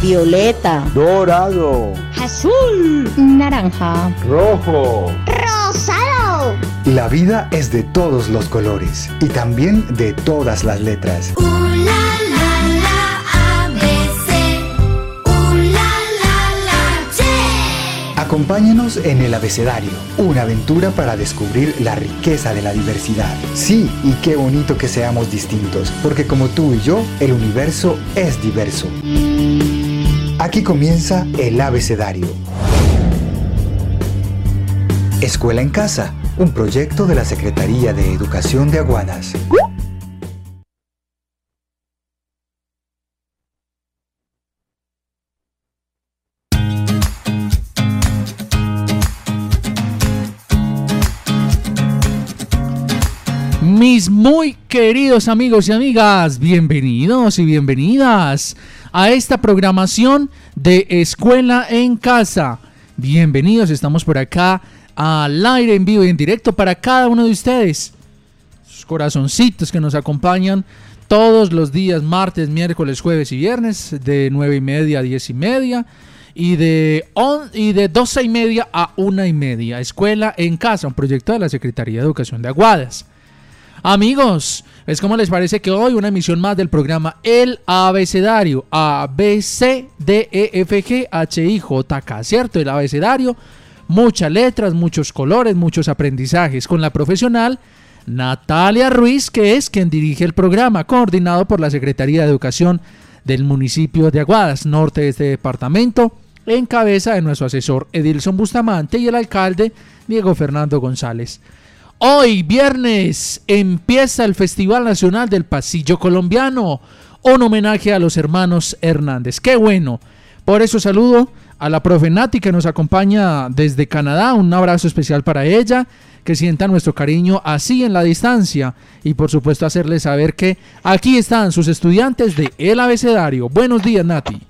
violeta, dorado, azul, naranja, rojo. rosado. La vida es de todos los colores y también de todas las letras. Acompáñenos en el abecedario, una aventura para descubrir la riqueza de la diversidad. Sí, y qué bonito que seamos distintos, porque como tú y yo, el universo es diverso. Aquí comienza el abecedario. Escuela en Casa, un proyecto de la Secretaría de Educación de Aguadas. Mis muy queridos amigos y amigas, bienvenidos y bienvenidas a esta programación de Escuela en Casa. Bienvenidos, estamos por acá al aire en vivo y en directo para cada uno de ustedes. Sus corazoncitos que nos acompañan todos los días, martes, miércoles, jueves y viernes, de 9 y media a 10 y media. Y de, on, y de 12 y media a 1 y media. Escuela en Casa, un proyecto de la Secretaría de Educación de Aguadas. Amigos, es como les parece que hoy una emisión más del programa El Abecedario A, B, C, D, E, F, G, H, I, J, K, ¿cierto? El abecedario, muchas letras, muchos colores, muchos aprendizajes con la profesional Natalia Ruiz, que es quien dirige el programa, coordinado por la Secretaría de Educación del municipio de Aguadas, norte de este departamento, en cabeza de nuestro asesor Edilson Bustamante y el alcalde Diego Fernando González. Hoy, viernes, empieza el Festival Nacional del Pasillo Colombiano, un homenaje a los hermanos Hernández. ¡Qué bueno! Por eso saludo a la profe Nati que nos acompaña desde Canadá. Un abrazo especial para ella. Que sienta nuestro cariño así en la distancia. Y por supuesto hacerle saber que aquí están sus estudiantes de El Abecedario. Buenos días, Nati.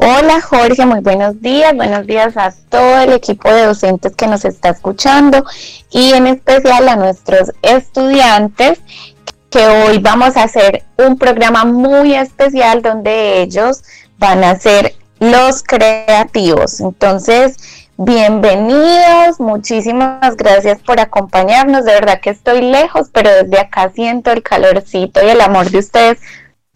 Hola Jorge, muy buenos días. Buenos días a todo el equipo de docentes que nos está escuchando y en especial a nuestros estudiantes que hoy vamos a hacer un programa muy especial donde ellos van a ser los creativos. Entonces, bienvenidos, muchísimas gracias por acompañarnos. De verdad que estoy lejos, pero desde acá siento el calorcito y el amor de ustedes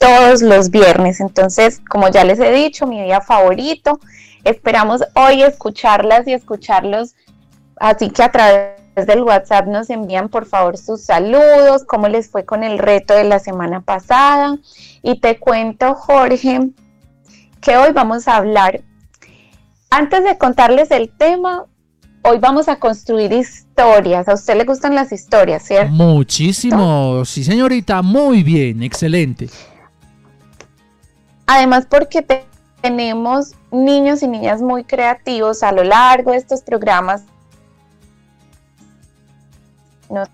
todos los viernes. Entonces, como ya les he dicho, mi día favorito. Esperamos hoy escucharlas y escucharlos. Así que a través del WhatsApp nos envían por favor sus saludos, cómo les fue con el reto de la semana pasada. Y te cuento, Jorge, que hoy vamos a hablar, antes de contarles el tema, hoy vamos a construir historias. A usted le gustan las historias, ¿cierto? Muchísimo, sí señorita, muy bien, excelente. Además porque te- tenemos niños y niñas muy creativos a lo largo de estos programas. Nos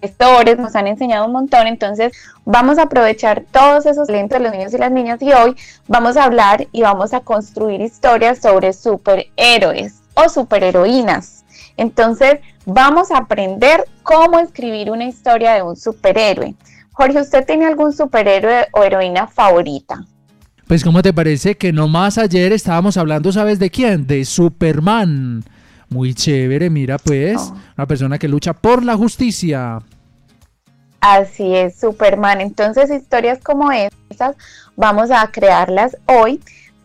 profesores nos han enseñado un montón, entonces vamos a aprovechar todos esos talentos de los niños y las niñas y hoy vamos a hablar y vamos a construir historias sobre superhéroes o superheroínas. Entonces vamos a aprender cómo escribir una historia de un superhéroe. Jorge, ¿usted tiene algún superhéroe o heroína favorita? Pues ¿cómo te parece que nomás ayer estábamos hablando, ¿sabes de quién? De Superman. Muy chévere, mira pues, Oh. una persona que lucha por la justicia. Así es, Superman. Entonces, historias como esas vamos a crearlas hoy.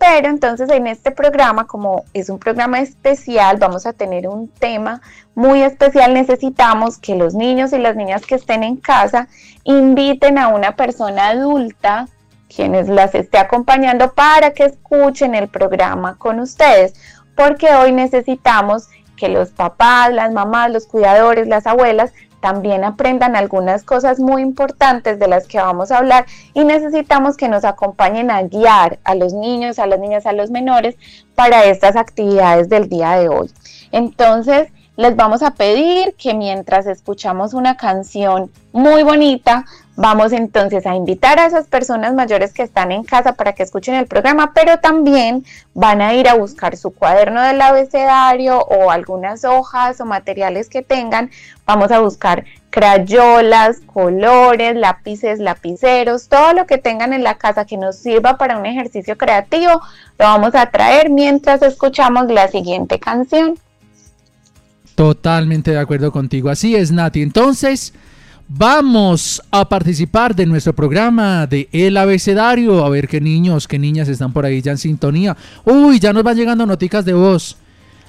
Pero entonces en este programa, como es un programa especial, vamos a tener un tema muy especial. Necesitamos que los niños y las niñas que estén en casa inviten a una persona adulta quienes las esté acompañando para que escuchen el programa con ustedes, porque hoy necesitamos que los papás, las mamás, los cuidadores, las abuelas también aprendan algunas cosas muy importantes de las que vamos a hablar y necesitamos que nos acompañen a guiar a los niños, a las niñas, a los menores para estas actividades del día de hoy. Entonces, les vamos a pedir que mientras escuchamos una canción muy bonita, vamos entonces a invitar a esas personas mayores que están en casa para que escuchen el programa, pero también van a ir a buscar su cuaderno del abecedario o algunas hojas o materiales que tengan. Vamos a buscar crayolas, colores, lápices, lapiceros, todo lo que tengan en la casa que nos sirva para un ejercicio creativo, lo vamos a traer mientras escuchamos la siguiente canción. Totalmente de acuerdo contigo. Así es, Nati. Entonces, vamos a participar de nuestro programa de El Abecedario. A ver qué niños, qué niñas están por ahí ya en sintonía. Uy, ya nos van llegando noticas de voz.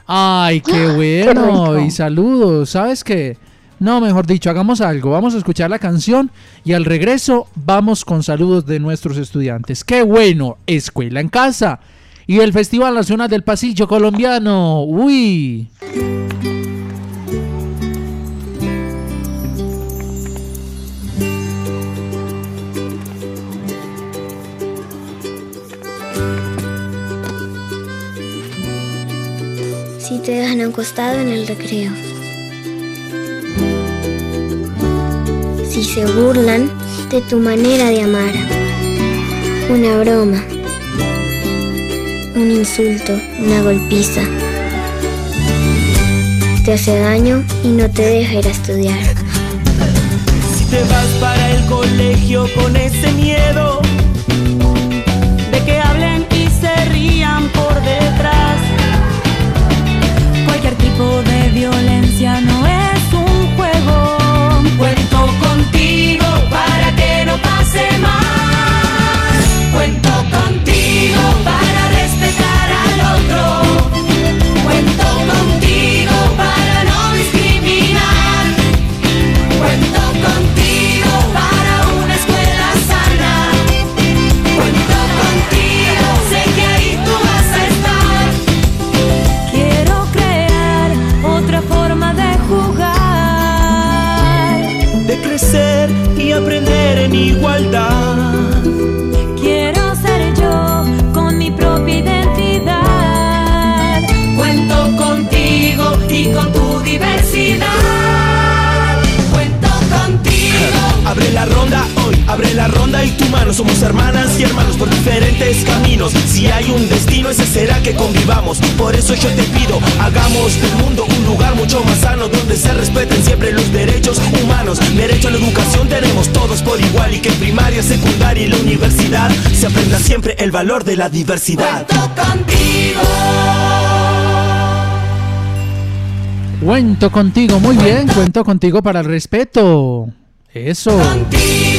Ay, qué bueno. y saludos. ¿Sabes qué? No, mejor dicho, hagamos algo. Vamos a escuchar la canción y al regreso vamos con saludos de nuestros estudiantes. Qué bueno, escuela en casa. Y el Festival Nacional del Pasillo Colombiano. Uy. Si te dejan acostado en el recreo. Si se burlan de tu manera de amar. Una broma. Un insulto, una golpiza. Te hace daño y no te deja ir a estudiar. Si te vas para el colegio con ese miedo de que hablen y se rían por detrás. Tipo de violencia no es un juego. Cuento contigo para que no pase más. Cuento contigo para igualdad. Quiero ser yo con mi propia identidad. Cuento contigo y con tu diversidad. Cuento contigo. Abre la ronda abre la ronda y tu mano. Somos hermanas y hermanos por diferentes caminos. Si hay un destino, ese será que convivamos. Por eso yo te pido, hagamos del mundo un lugar mucho más sano donde se respeten siempre los derechos humanos. Derecho a la educación tenemos todos por igual y que en primaria, secundaria y la universidad se aprenda siempre el valor de la diversidad. Cuento contigo. Cuento contigo, muy bien, cuento contigo para el respeto. Eso. Contigo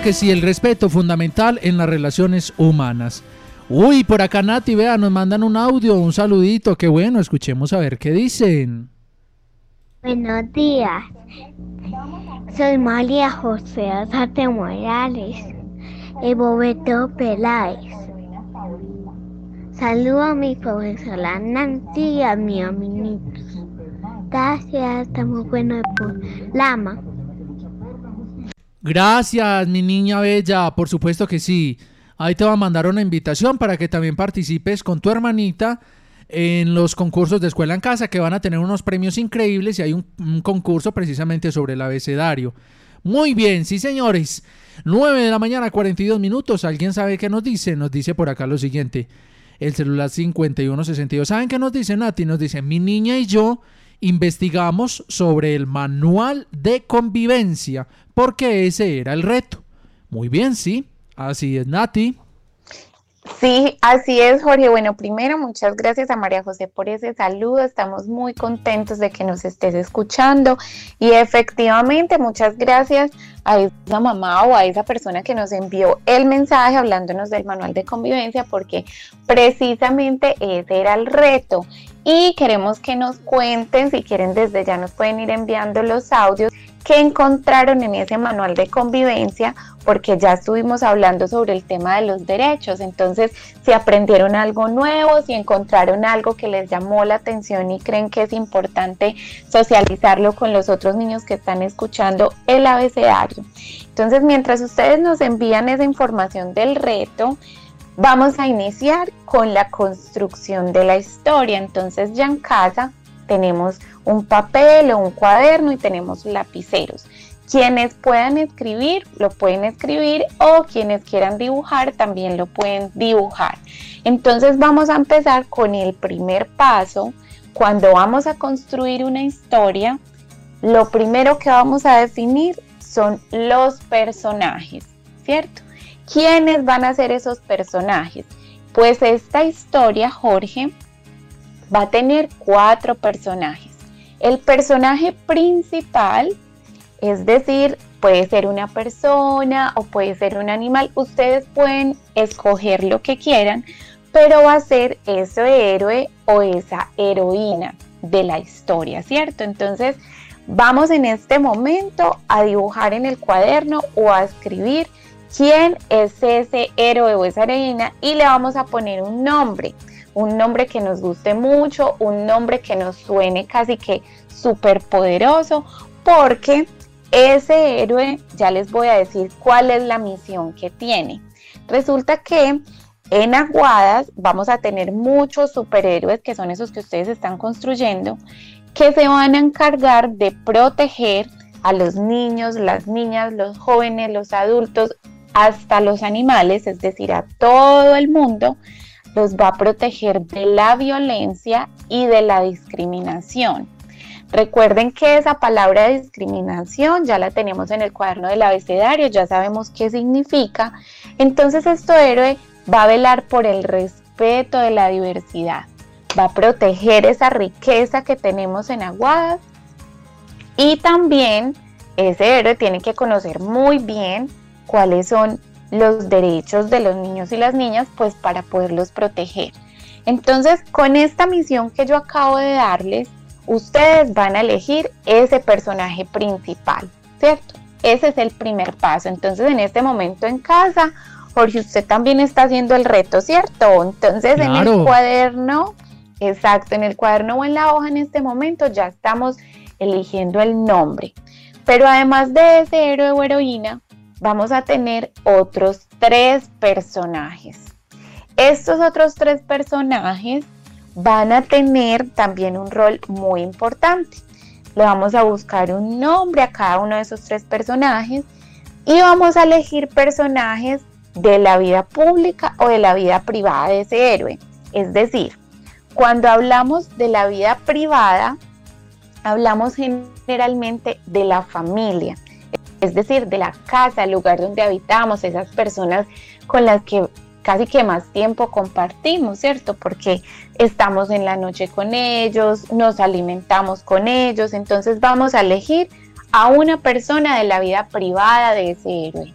Que sí, el respeto fundamental en las relaciones humanas. Uy, por acá Nati, vea, nos mandan un audio, un saludito, qué bueno, escuchemos a ver qué dicen. Buenos días. Soy María José Azate Morales y Bobeto Peláez. Saludo a mi profesora Nancy y a mi amiguitos. Gracias, estamos buenos de programa. Gracias, mi niña bella, por supuesto que sí. Ahí te va a mandar una invitación para que también participes con tu hermanita en los concursos de escuela en casa que van a tener unos premios increíbles y hay un, concurso precisamente sobre el abecedario. Muy bien, sí señores. 9 de la mañana, 42 minutos. ¿Alguien sabe qué nos dice? Nos dice por acá lo siguiente. El celular 5162. ¿Saben qué nos dice Nati? Nos dice, mi niña y yo investigamos sobre el manual de convivencia porque ese era el reto. Muy bien, sí. Así es, Nati. Sí, así es, Jorge. Bueno, primero, muchas gracias a María José por ese saludo. Estamos muy contentos de que nos estés escuchando. Y efectivamente, muchas gracias a esa mamá o a esa persona que nos envió el mensaje hablándonos del manual de convivencia, porque precisamente ese era el reto. Y queremos que nos cuenten, si quieren desde ya nos pueden ir enviando los audios que encontraron en ese manual de convivencia, porque ya estuvimos hablando sobre el tema de los derechos. Entonces, si aprendieron algo nuevo, si encontraron algo que les llamó la atención y creen que es importante socializarlo con los otros niños que están escuchando el abecedario. Entonces, mientras ustedes nos envían esa información del reto, vamos a iniciar con la construcción de la historia. Entonces, ya en casa tenemos un papel o un cuaderno y tenemos lapiceros. Quienes puedan escribir, lo pueden escribir o quienes quieran dibujar, también lo pueden dibujar. Entonces vamos a empezar con el primer paso. Cuando vamos a construir una historia, lo primero que vamos a definir son los personajes, ¿cierto? ¿Quiénes van a ser esos personajes? Pues esta historia, Jorge, va a tener cuatro personajes. El personaje principal, es decir, puede ser una persona o puede ser un animal, ustedes pueden escoger lo que quieran, pero va a ser ese héroe o esa heroína de la historia, ¿cierto? Entonces, vamos en este momento a dibujar en el cuaderno o a escribir quién es ese héroe o esa heroína y le vamos a poner un nombre un nombre que nos guste mucho, un nombre que nos suene casi que súper poderoso, porque ese héroe, ya les voy a decir cuál es la misión que tiene. Resulta que en Aguadas vamos a tener muchos superhéroes, que son esos que ustedes están construyendo, que se van a encargar de proteger a los niños, las niñas, los jóvenes, los adultos, hasta los animales, es decir, a todo el mundo los va a proteger de la violencia y de la discriminación. Recuerden que esa palabra discriminación ya la tenemos en el cuaderno del abecedario, ya sabemos qué significa. Entonces, esto héroe va a velar por el respeto de la diversidad, va a proteger esa riqueza que tenemos en Aguadas y también ese héroe tiene que conocer muy bien cuáles son los derechos de los niños y las niñas, pues para poderlos proteger. Entonces, con esta misión que yo acabo de darles, ustedes van a elegir ese personaje principal, ¿cierto? Ese es el primer paso. Entonces, en este momento en casa, Jorge, usted también está haciendo el reto, ¿cierto? Entonces, en el cuaderno, exacto, en el cuaderno o en la hoja en este momento ya estamos eligiendo el nombre. Pero además de ese héroe o heroína, vamos a tener otros tres personajes. Estos otros tres personajes van a tener también un rol muy importante. Le vamos a buscar un nombre a cada uno de esos tres personajes y vamos a elegir personajes de la vida pública o de la vida privada de ese héroe. Es decir, cuando hablamos de la vida privada, hablamos generalmente de la familia es decir, de la casa, el lugar donde habitamos, esas personas con las que casi que más tiempo compartimos, ¿cierto? Porque estamos en la noche con ellos, nos alimentamos con ellos, entonces vamos a elegir a una persona de la vida privada de ese héroe.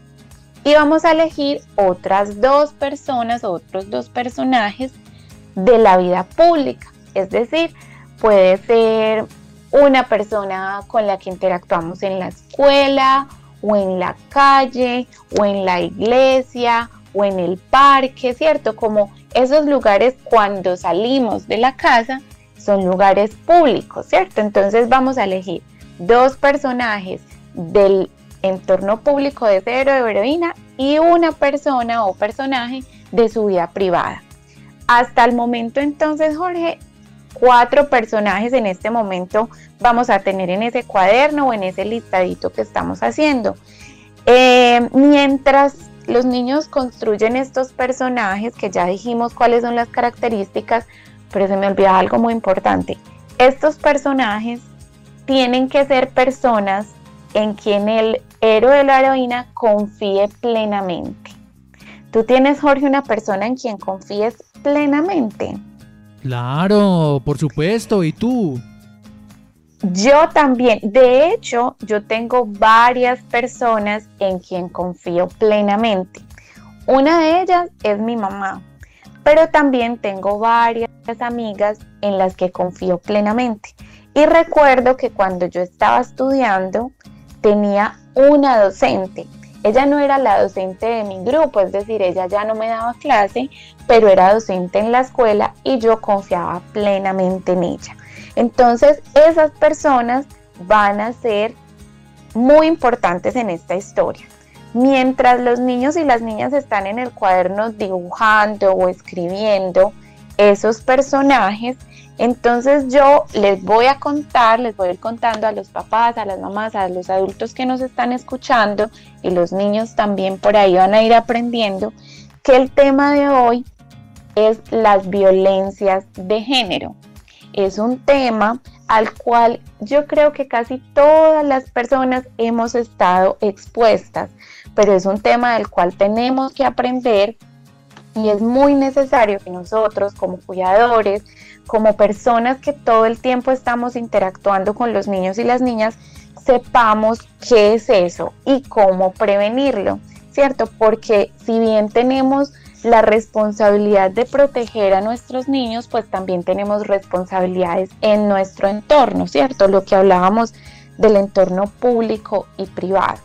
y vamos a elegir otras dos personas, otros dos personajes de la vida pública. Es decir, puede ser una persona con la que interactuamos en la escuela o en la calle o en la iglesia o en el parque, ¿cierto? Como esos lugares cuando salimos de la casa son lugares públicos, ¿cierto? Entonces vamos a elegir dos personajes del entorno público de cero de heroína y una persona o personaje de su vida privada. Hasta el momento entonces, Jorge, cuatro personajes en este momento vamos a tener en ese cuaderno o en ese listadito que estamos haciendo. Eh, mientras los niños construyen estos personajes, que ya dijimos cuáles son las características, pero se me olvida algo muy importante. Estos personajes tienen que ser personas en quien el héroe de la heroína confíe plenamente. ¿Tú tienes, Jorge, una persona en quien confíes plenamente? Claro, por supuesto. ¿Y tú? Yo también. De hecho, yo tengo varias personas en quien confío plenamente. Una de ellas es mi mamá, pero también tengo varias amigas en las que confío plenamente. Y recuerdo que cuando yo estaba estudiando, tenía una docente. Ella no era la docente de mi grupo, es decir, ella ya no me daba clase, pero era docente en la escuela y yo confiaba plenamente en ella. Entonces, esas personas van a ser muy importantes en esta historia. Mientras los niños y las niñas están en el cuaderno dibujando o escribiendo esos personajes, entonces yo les voy a contar, les voy a ir contando a los papás, a las mamás, a los adultos que nos están escuchando y los niños también por ahí van a ir aprendiendo que el tema de hoy es las violencias de género. Es un tema al cual yo creo que casi todas las personas hemos estado expuestas, pero es un tema del cual tenemos que aprender y es muy necesario que nosotros como cuidadores, como personas que todo el tiempo estamos interactuando con los niños y las niñas, sepamos qué es eso y cómo prevenirlo, ¿cierto? Porque si bien tenemos la responsabilidad de proteger a nuestros niños, pues también tenemos responsabilidades en nuestro entorno, ¿cierto? Lo que hablábamos del entorno público y privado.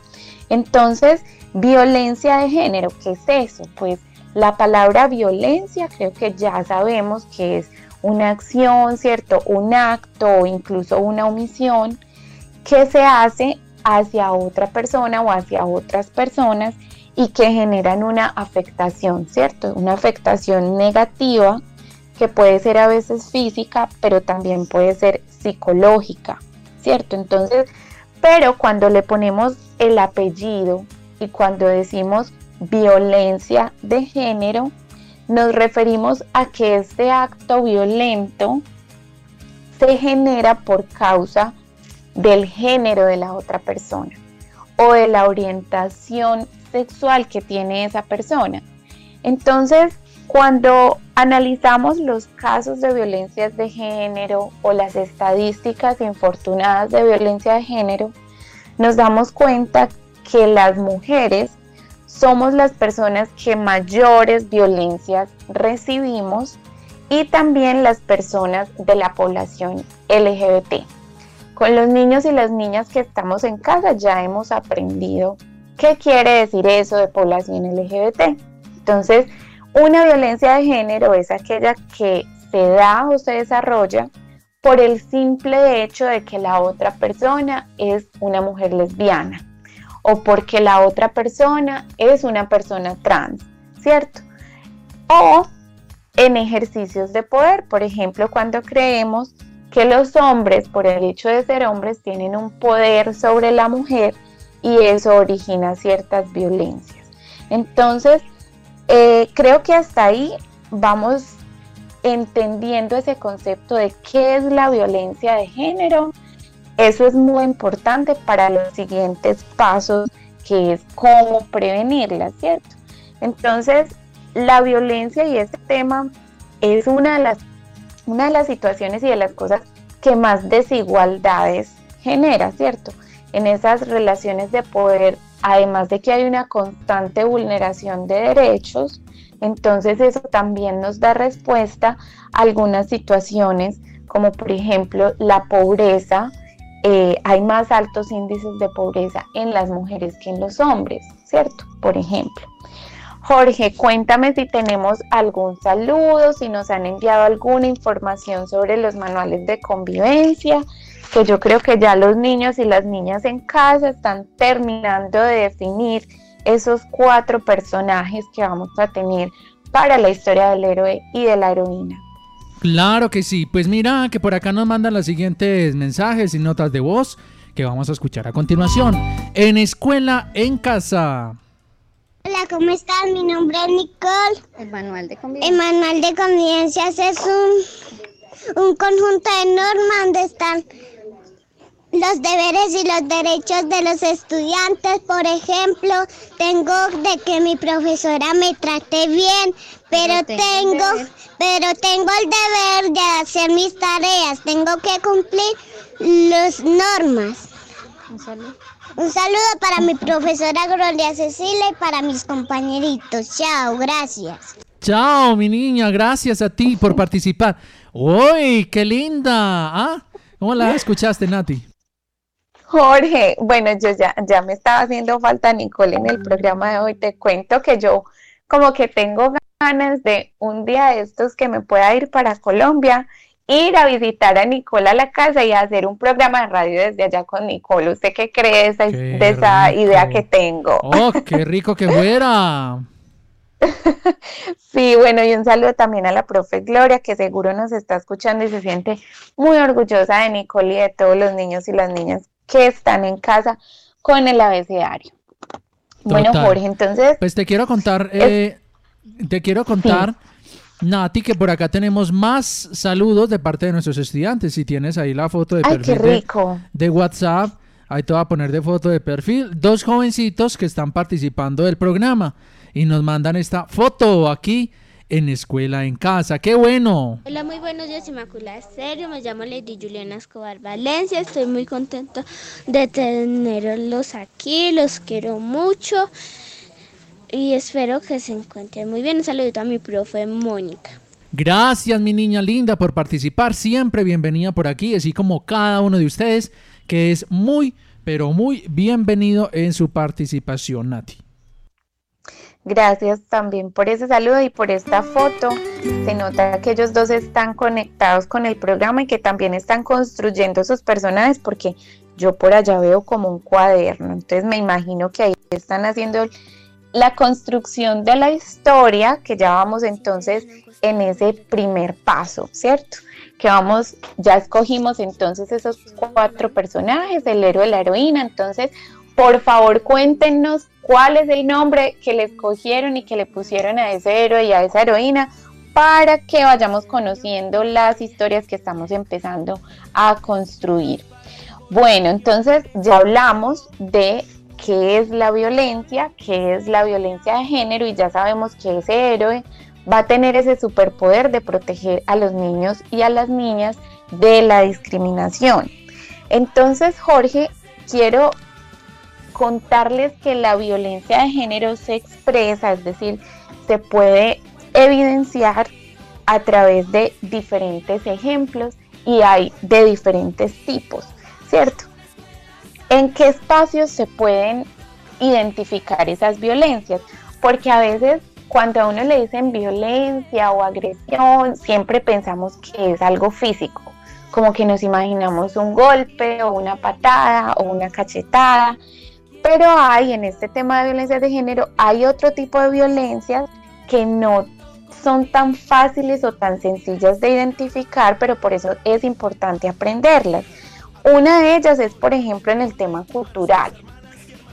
Entonces, violencia de género, ¿qué es eso? Pues la palabra violencia creo que ya sabemos que es una acción, ¿cierto? Un acto o incluso una omisión que se hace hacia otra persona o hacia otras personas y que generan una afectación, ¿cierto? Una afectación negativa que puede ser a veces física, pero también puede ser psicológica, ¿cierto? Entonces, pero cuando le ponemos el apellido y cuando decimos violencia de género, nos referimos a que este acto violento se genera por causa del género de la otra persona o de la orientación sexual que tiene esa persona. Entonces, cuando analizamos los casos de violencias de género o las estadísticas infortunadas de violencia de género, nos damos cuenta que las mujeres somos las personas que mayores violencias recibimos y también las personas de la población LGBT. Con los niños y las niñas que estamos en casa ya hemos aprendido qué quiere decir eso de población LGBT. Entonces, una violencia de género es aquella que se da o se desarrolla por el simple hecho de que la otra persona es una mujer lesbiana o porque la otra persona es una persona trans, ¿cierto? O en ejercicios de poder, por ejemplo, cuando creemos que los hombres, por el hecho de ser hombres, tienen un poder sobre la mujer y eso origina ciertas violencias. Entonces, eh, creo que hasta ahí vamos entendiendo ese concepto de qué es la violencia de género eso es muy importante para los siguientes pasos, que es cómo prevenirla, ¿cierto? Entonces, la violencia y este tema es una de las, una de las situaciones y de las cosas que más desigualdades genera, ¿cierto? En esas relaciones de poder además de que hay una constante vulneración de derechos, entonces eso también nos da respuesta a algunas situaciones como por ejemplo la pobreza. Eh, hay más altos índices de pobreza en las mujeres que en los hombres, ¿cierto? Por ejemplo. Jorge, cuéntame si tenemos algún saludo, si nos han enviado alguna información sobre los manuales de convivencia, que yo creo que ya los niños y las niñas en casa están terminando de definir esos cuatro personajes que vamos a tener para la historia del héroe y de la heroína. Claro que sí, pues mira que por acá nos mandan los siguientes mensajes y notas de voz que vamos a escuchar a continuación en Escuela en Casa. Hola, ¿cómo estás? Mi nombre es Nicole. El manual de convivencia. El manual de convivencias es un, un conjunto de normas donde están los deberes y los derechos de los estudiantes. Por ejemplo, tengo de que mi profesora me trate bien, pero tengo, pero tengo el deber de hacer mis tareas. Tengo que cumplir las normas. Un saludo. Un saludo para mi profesora Gloria Cecilia y para mis compañeritos. Chao, gracias. Chao, mi niña, gracias a ti por participar. ¡Uy, qué linda! ¿Ah? ¿Cómo la escuchaste, Nati? Jorge, bueno, yo ya, ya me estaba haciendo falta Nicole en el programa de hoy. Te cuento que yo como que tengo ganas de un día de estos que me pueda ir para Colombia ir a visitar a Nicole a la casa y hacer un programa de radio desde allá con Nicole. ¿Usted qué cree de esa, de esa idea que tengo? ¡Oh, qué rico que fuera! sí, bueno, y un saludo también a la profe Gloria, que seguro nos está escuchando y se siente muy orgullosa de Nicole y de todos los niños y las niñas que están en casa con el abecedario. Bueno, Jorge, entonces... Pues te quiero contar, eh, te quiero contar... Nati, que por acá tenemos más saludos de parte de nuestros estudiantes. Si tienes ahí la foto de perfil De, WhatsApp, ahí te voy a poner de foto de perfil. Dos jovencitos que están participando del programa y nos mandan esta foto aquí en Escuela en Casa. ¡Qué bueno! Hola, muy buenos días, Inmaculada Estéreo. Me llamo Lady Juliana Escobar Valencia. Estoy muy contento de tenerlos aquí. Los quiero mucho y espero que se encuentren muy bien. Un saludito a mi profe Mónica. Gracias, mi niña linda, por participar. Siempre bienvenida por aquí, así como cada uno de ustedes, que es muy, pero muy bienvenido en su participación, Nati. Gracias también por ese saludo y por esta foto. Se nota que ellos dos están conectados con el programa y que también están construyendo sus personajes porque yo por allá veo como un cuaderno. Entonces me imagino que ahí están haciendo la construcción de la historia, que ya vamos entonces en ese primer paso, ¿cierto? Que vamos, ya escogimos entonces esos cuatro personajes, el héroe, la heroína, entonces, por favor cuéntenos cuál es el nombre que le escogieron y que le pusieron a ese héroe y a esa heroína para que vayamos conociendo las historias que estamos empezando a construir. Bueno, entonces ya hablamos de qué es la violencia, qué es la violencia de género y ya sabemos que ese héroe va a tener ese superpoder de proteger a los niños y a las niñas de la discriminación. Entonces, Jorge, quiero contarles que la violencia de género se expresa, es decir, se puede evidenciar a través de diferentes ejemplos y hay de diferentes tipos, ¿cierto? ¿En qué espacios se pueden identificar esas violencias? Porque a veces cuando a uno le dicen violencia o agresión, siempre pensamos que es algo físico, como que nos imaginamos un golpe o una patada o una cachetada, pero hay en este tema de violencia de género, hay otro tipo de violencias que no son tan fáciles o tan sencillas de identificar, pero por eso es importante aprenderlas. Una de ellas es, por ejemplo, en el tema cultural.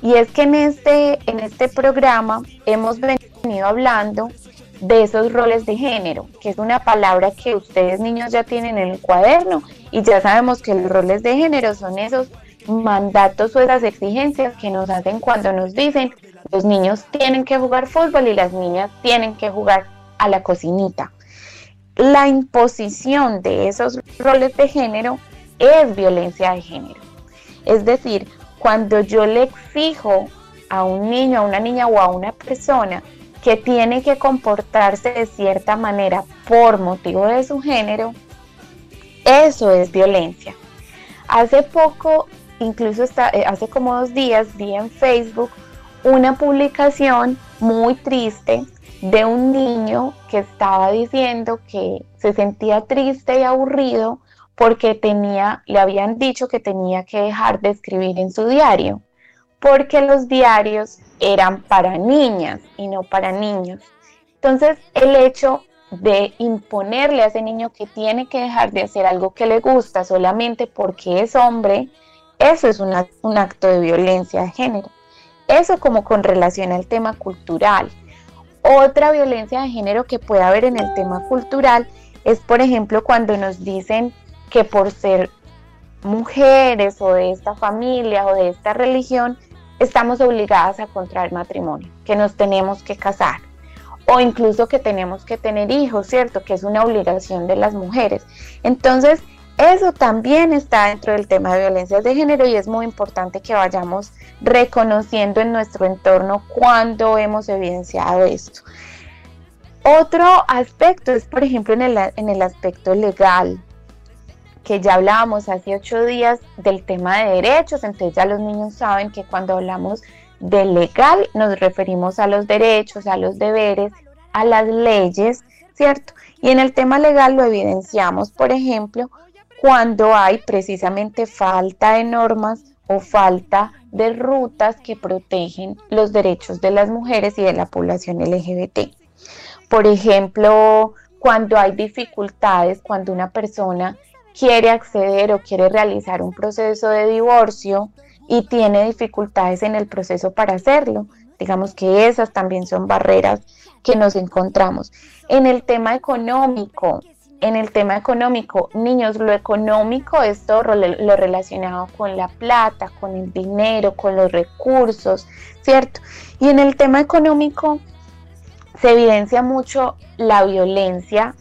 Y es que en este, en este programa hemos venido hablando de esos roles de género, que es una palabra que ustedes niños ya tienen en el cuaderno y ya sabemos que los roles de género son esos mandatos o esas exigencias que nos hacen cuando nos dicen los niños tienen que jugar fútbol y las niñas tienen que jugar a la cocinita. La imposición de esos roles de género es violencia de género. Es decir, cuando yo le exijo a un niño, a una niña o a una persona que tiene que comportarse de cierta manera por motivo de su género, eso es violencia. Hace poco, incluso eh, hace como dos días, vi en Facebook una publicación muy triste de un niño que estaba diciendo que se sentía triste y aburrido porque tenía, le habían dicho que tenía que dejar de escribir en su diario, porque los diarios eran para niñas y no para niños. Entonces, el hecho de imponerle a ese niño que tiene que dejar de hacer algo que le gusta solamente porque es hombre, eso es un acto de violencia de género. Eso como con relación al tema cultural. Otra violencia de género que puede haber en el tema cultural es, por ejemplo, cuando nos dicen que por ser mujeres o de esta familia o de esta religión, estamos obligadas a contraer matrimonio, que nos tenemos que casar o incluso que tenemos que tener hijos, ¿cierto? Que es una obligación de las mujeres. Entonces, eso también está dentro del tema de violencias de género y es muy importante que vayamos reconociendo en nuestro entorno cuando hemos evidenciado esto. Otro aspecto es, por ejemplo, en el, en el aspecto legal que ya hablábamos hace ocho días del tema de derechos, entonces ya los niños saben que cuando hablamos de legal nos referimos a los derechos, a los deberes, a las leyes, ¿cierto? Y en el tema legal lo evidenciamos, por ejemplo, cuando hay precisamente falta de normas o falta de rutas que protegen los derechos de las mujeres y de la población LGBT. Por ejemplo, cuando hay dificultades, cuando una persona quiere acceder o quiere realizar un proceso de divorcio y tiene dificultades en el proceso para hacerlo. Digamos que esas también son barreras que nos encontramos. En el tema económico, en el tema económico, niños, lo económico es todo lo, relacionado con la plata, con el dinero, con los recursos, ¿cierto? Y en el tema económico se evidencia mucho la violencia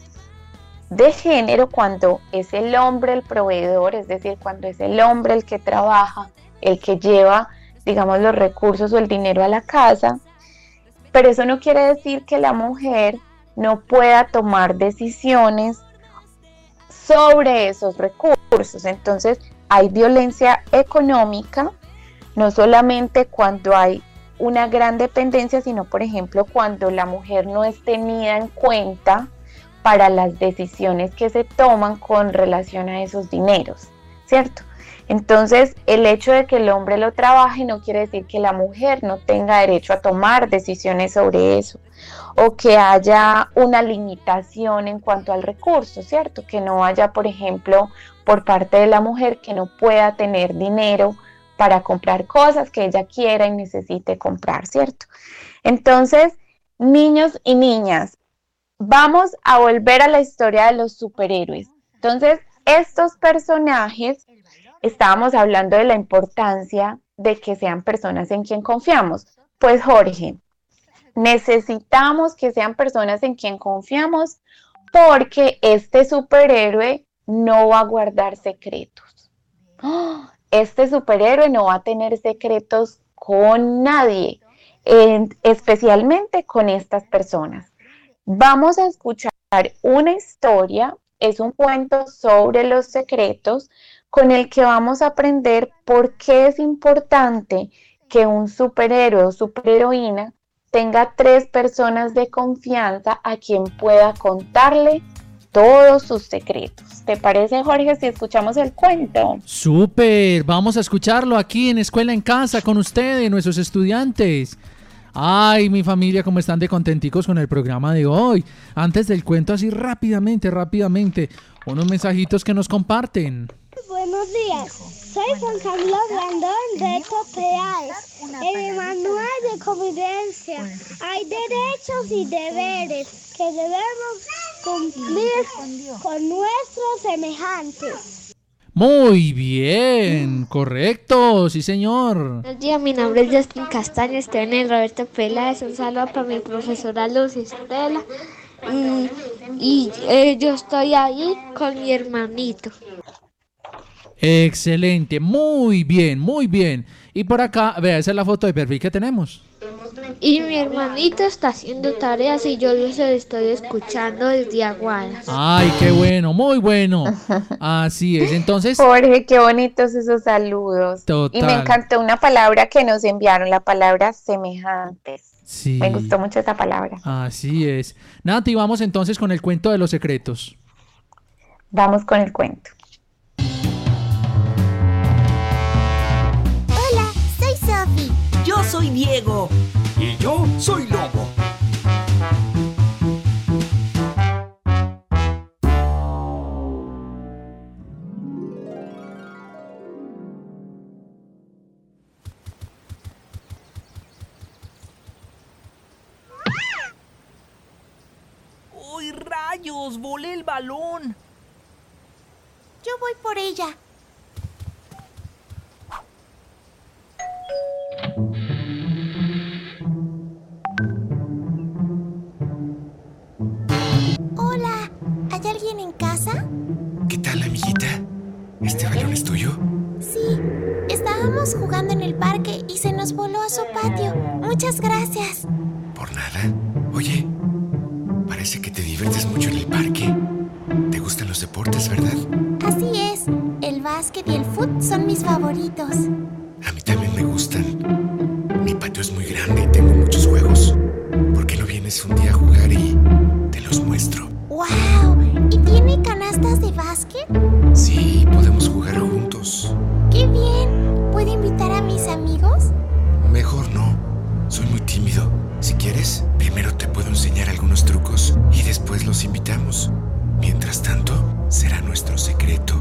de género cuando es el hombre el proveedor, es decir, cuando es el hombre el que trabaja, el que lleva, digamos, los recursos o el dinero a la casa. Pero eso no quiere decir que la mujer no pueda tomar decisiones sobre esos recursos. Entonces, hay violencia económica, no solamente cuando hay una gran dependencia, sino, por ejemplo, cuando la mujer no es tenida en cuenta para las decisiones que se toman con relación a esos dineros, ¿cierto? Entonces, el hecho de que el hombre lo trabaje no quiere decir que la mujer no tenga derecho a tomar decisiones sobre eso o que haya una limitación en cuanto al recurso, ¿cierto? Que no haya, por ejemplo, por parte de la mujer que no pueda tener dinero para comprar cosas que ella quiera y necesite comprar, ¿cierto? Entonces, niños y niñas, vamos a volver a la historia de los superhéroes. Entonces, estos personajes, estábamos hablando de la importancia de que sean personas en quien confiamos. Pues Jorge, necesitamos que sean personas en quien confiamos porque este superhéroe no va a guardar secretos. Este superhéroe no va a tener secretos con nadie, especialmente con estas personas. Vamos a escuchar una historia, es un cuento sobre los secretos con el que vamos a aprender por qué es importante que un superhéroe o superheroína tenga tres personas de confianza a quien pueda contarle todos sus secretos. ¿Te parece, Jorge, si escuchamos el cuento? Súper, vamos a escucharlo aquí en Escuela en Casa con ustedes, nuestros estudiantes. Ay, mi familia, cómo están de contenticos con el programa de hoy. Antes del cuento, así rápidamente, rápidamente, unos mensajitos que nos comparten. Buenos días, soy Juan Carlos Blandón de Copeales. En el manual de convivencia hay derechos y deberes que debemos cumplir con nuestros semejantes. Muy bien, correcto, sí señor. Buenos días, mi nombre es Justin Castaño, estoy en el Roberto Peláez, un saludo para mi profesora Luz Estela y, eh, yo estoy ahí con mi hermanito. Excelente, muy bien, muy bien. Y por acá, vea, esa es la foto de perfil que tenemos. Y mi hermanito está haciendo tareas y yo los estoy escuchando desde Aguadas. Ay, qué bueno, muy bueno. Así es, entonces. Jorge, qué bonitos esos saludos. Total. Y me encantó una palabra que nos enviaron, la palabra semejantes. Sí. Me gustó mucho esa palabra. Así es. Nati, vamos entonces con el cuento de los secretos. Vamos con el cuento. Hola, soy Sophie. Yo soy Diego. Y yo soy Lobo. ¡Uy, rayos! ¡Volé el balón! Yo voy por ella. Casa? ¿Qué tal, amiguita? ¿Este balón es tuyo? Sí, estábamos jugando en el parque y se nos voló a su patio. Muchas gracias. Por nada. Oye, parece que te diviertes mucho en el parque. ¿Te gustan los deportes, verdad? Así es, el básquet y el fútbol son mis favoritos. A mí también me gustan. Mi patio es muy grande y tengo muchos juegos. ¿Por qué no vienes un día a jugar y te los muestro? ¡Wow! ¿Y tiene canastas de básquet? Sí, podemos jugar juntos. ¡Qué bien! ¿Puedo invitar a mis amigos? Mejor no. Soy muy tímido. Si quieres, primero te puedo enseñar algunos trucos y después los invitamos. Mientras tanto, será nuestro secreto.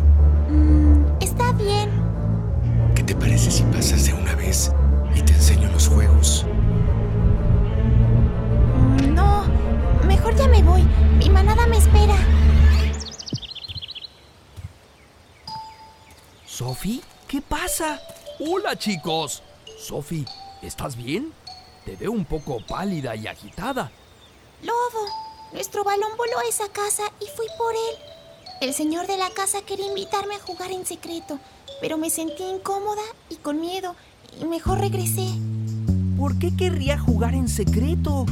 Mm, está bien. ¿Qué te parece si pasas de una vez y te enseño los juegos? Hola, chicos. Sofi, ¿estás bien? Te veo un poco pálida y agitada. Lobo, nuestro balón voló a esa casa y fui por él. El señor de la casa quería invitarme a jugar en secreto, pero me sentí incómoda y con miedo y mejor regresé. ¿Por qué querría jugar en secreto?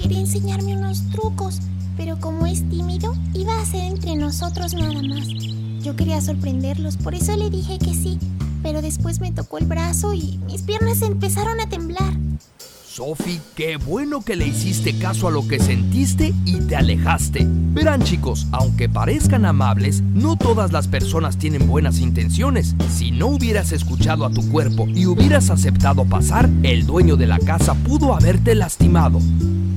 Quería enseñarme unos trucos, pero como es tímido, iba a ser entre nosotros nada más. Yo quería sorprenderlos, por eso le dije que sí, pero después me tocó el brazo y mis piernas empezaron a temblar. Sofi, qué bueno que le hiciste caso a lo que sentiste y te alejaste. Verán chicos, aunque parezcan amables, no todas las personas tienen buenas intenciones. Si no hubieras escuchado a tu cuerpo y hubieras aceptado pasar, el dueño de la casa pudo haberte lastimado.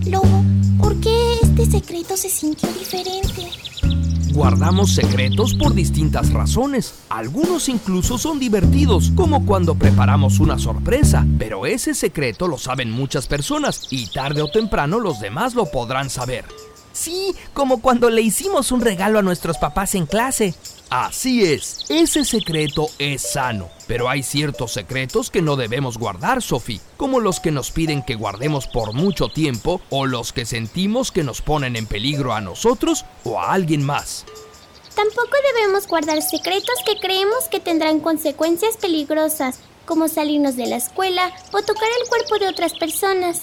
Lobo, ¿por qué este secreto se sintió diferente? Guardamos secretos por distintas razones. Algunos incluso son divertidos, como cuando preparamos una sorpresa, pero ese secreto lo saben muchas personas y tarde o temprano los demás lo podrán saber. Sí, como cuando le hicimos un regalo a nuestros papás en clase. Así es, ese secreto es sano, pero hay ciertos secretos que no debemos guardar, Sophie, como los que nos piden que guardemos por mucho tiempo o los que sentimos que nos ponen en peligro a nosotros o a alguien más. Tampoco debemos guardar secretos que creemos que tendrán consecuencias peligrosas, como salirnos de la escuela o tocar el cuerpo de otras personas.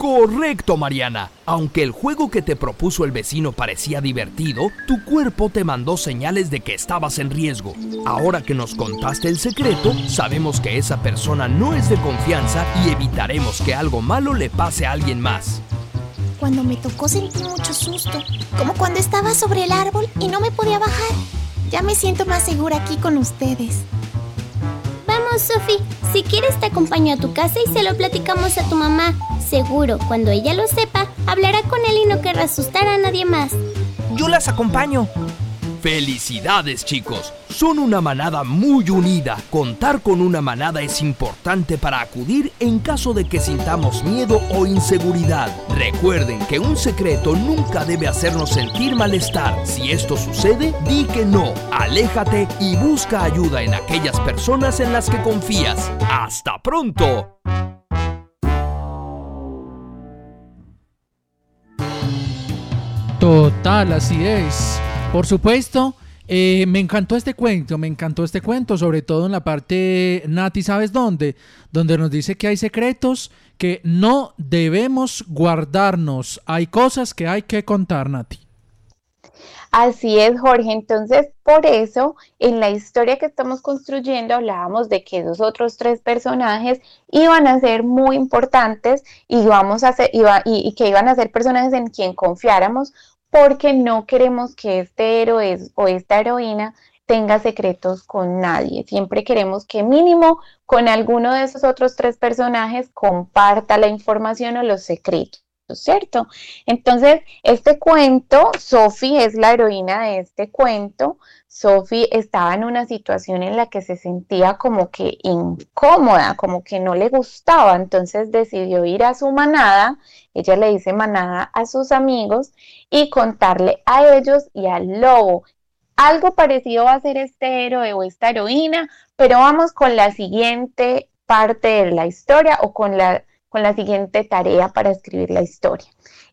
Correcto, Mariana. Aunque el juego que te propuso el vecino parecía divertido, tu cuerpo te mandó señales de que estabas en riesgo. Ahora que nos contaste el secreto, sabemos que esa persona no es de confianza y evitaremos que algo malo le pase a alguien más. Cuando me tocó sentí mucho susto, como cuando estaba sobre el árbol y no me podía bajar. Ya me siento más segura aquí con ustedes. Sophie. Si quieres te acompaño a tu casa y se lo platicamos a tu mamá. Seguro, cuando ella lo sepa, hablará con él y no querrá asustar a nadie más. Yo las acompaño. Felicidades chicos, son una manada muy unida. Contar con una manada es importante para acudir en caso de que sintamos miedo o inseguridad. Recuerden que un secreto nunca debe hacernos sentir malestar. Si esto sucede, di que no, aléjate y busca ayuda en aquellas personas en las que confías. ¡Hasta pronto! Total, así es. Por supuesto, Eh, me encantó este cuento, me encantó este cuento, sobre todo en la parte, Nati, ¿sabes dónde? Donde nos dice que hay secretos que no debemos guardarnos. Hay cosas que hay que contar, Nati. Así es, Jorge. Entonces, por eso, en la historia que estamos construyendo, hablábamos de que esos otros tres personajes iban a ser muy importantes y, vamos a ser, y, que iban a ser personajes en quien confiáramos, porque no queremos que este héroe o esta heroína tenga secretos con nadie. Siempre queremos que mínimo con alguno de esos otros tres personajes comparta la información o los secretos. ¿Cierto? Entonces, este cuento, Sophie es la heroína de este cuento. Sophie estaba en una situación en la que se sentía como que incómoda, como que no le gustaba, entonces decidió ir a su manada, ella le dice manada a sus amigos y contarle a ellos y al lobo. Algo parecido va a ser este héroe o esta heroína, pero vamos con la siguiente parte de la historia o con la con la siguiente tarea para escribir la historia.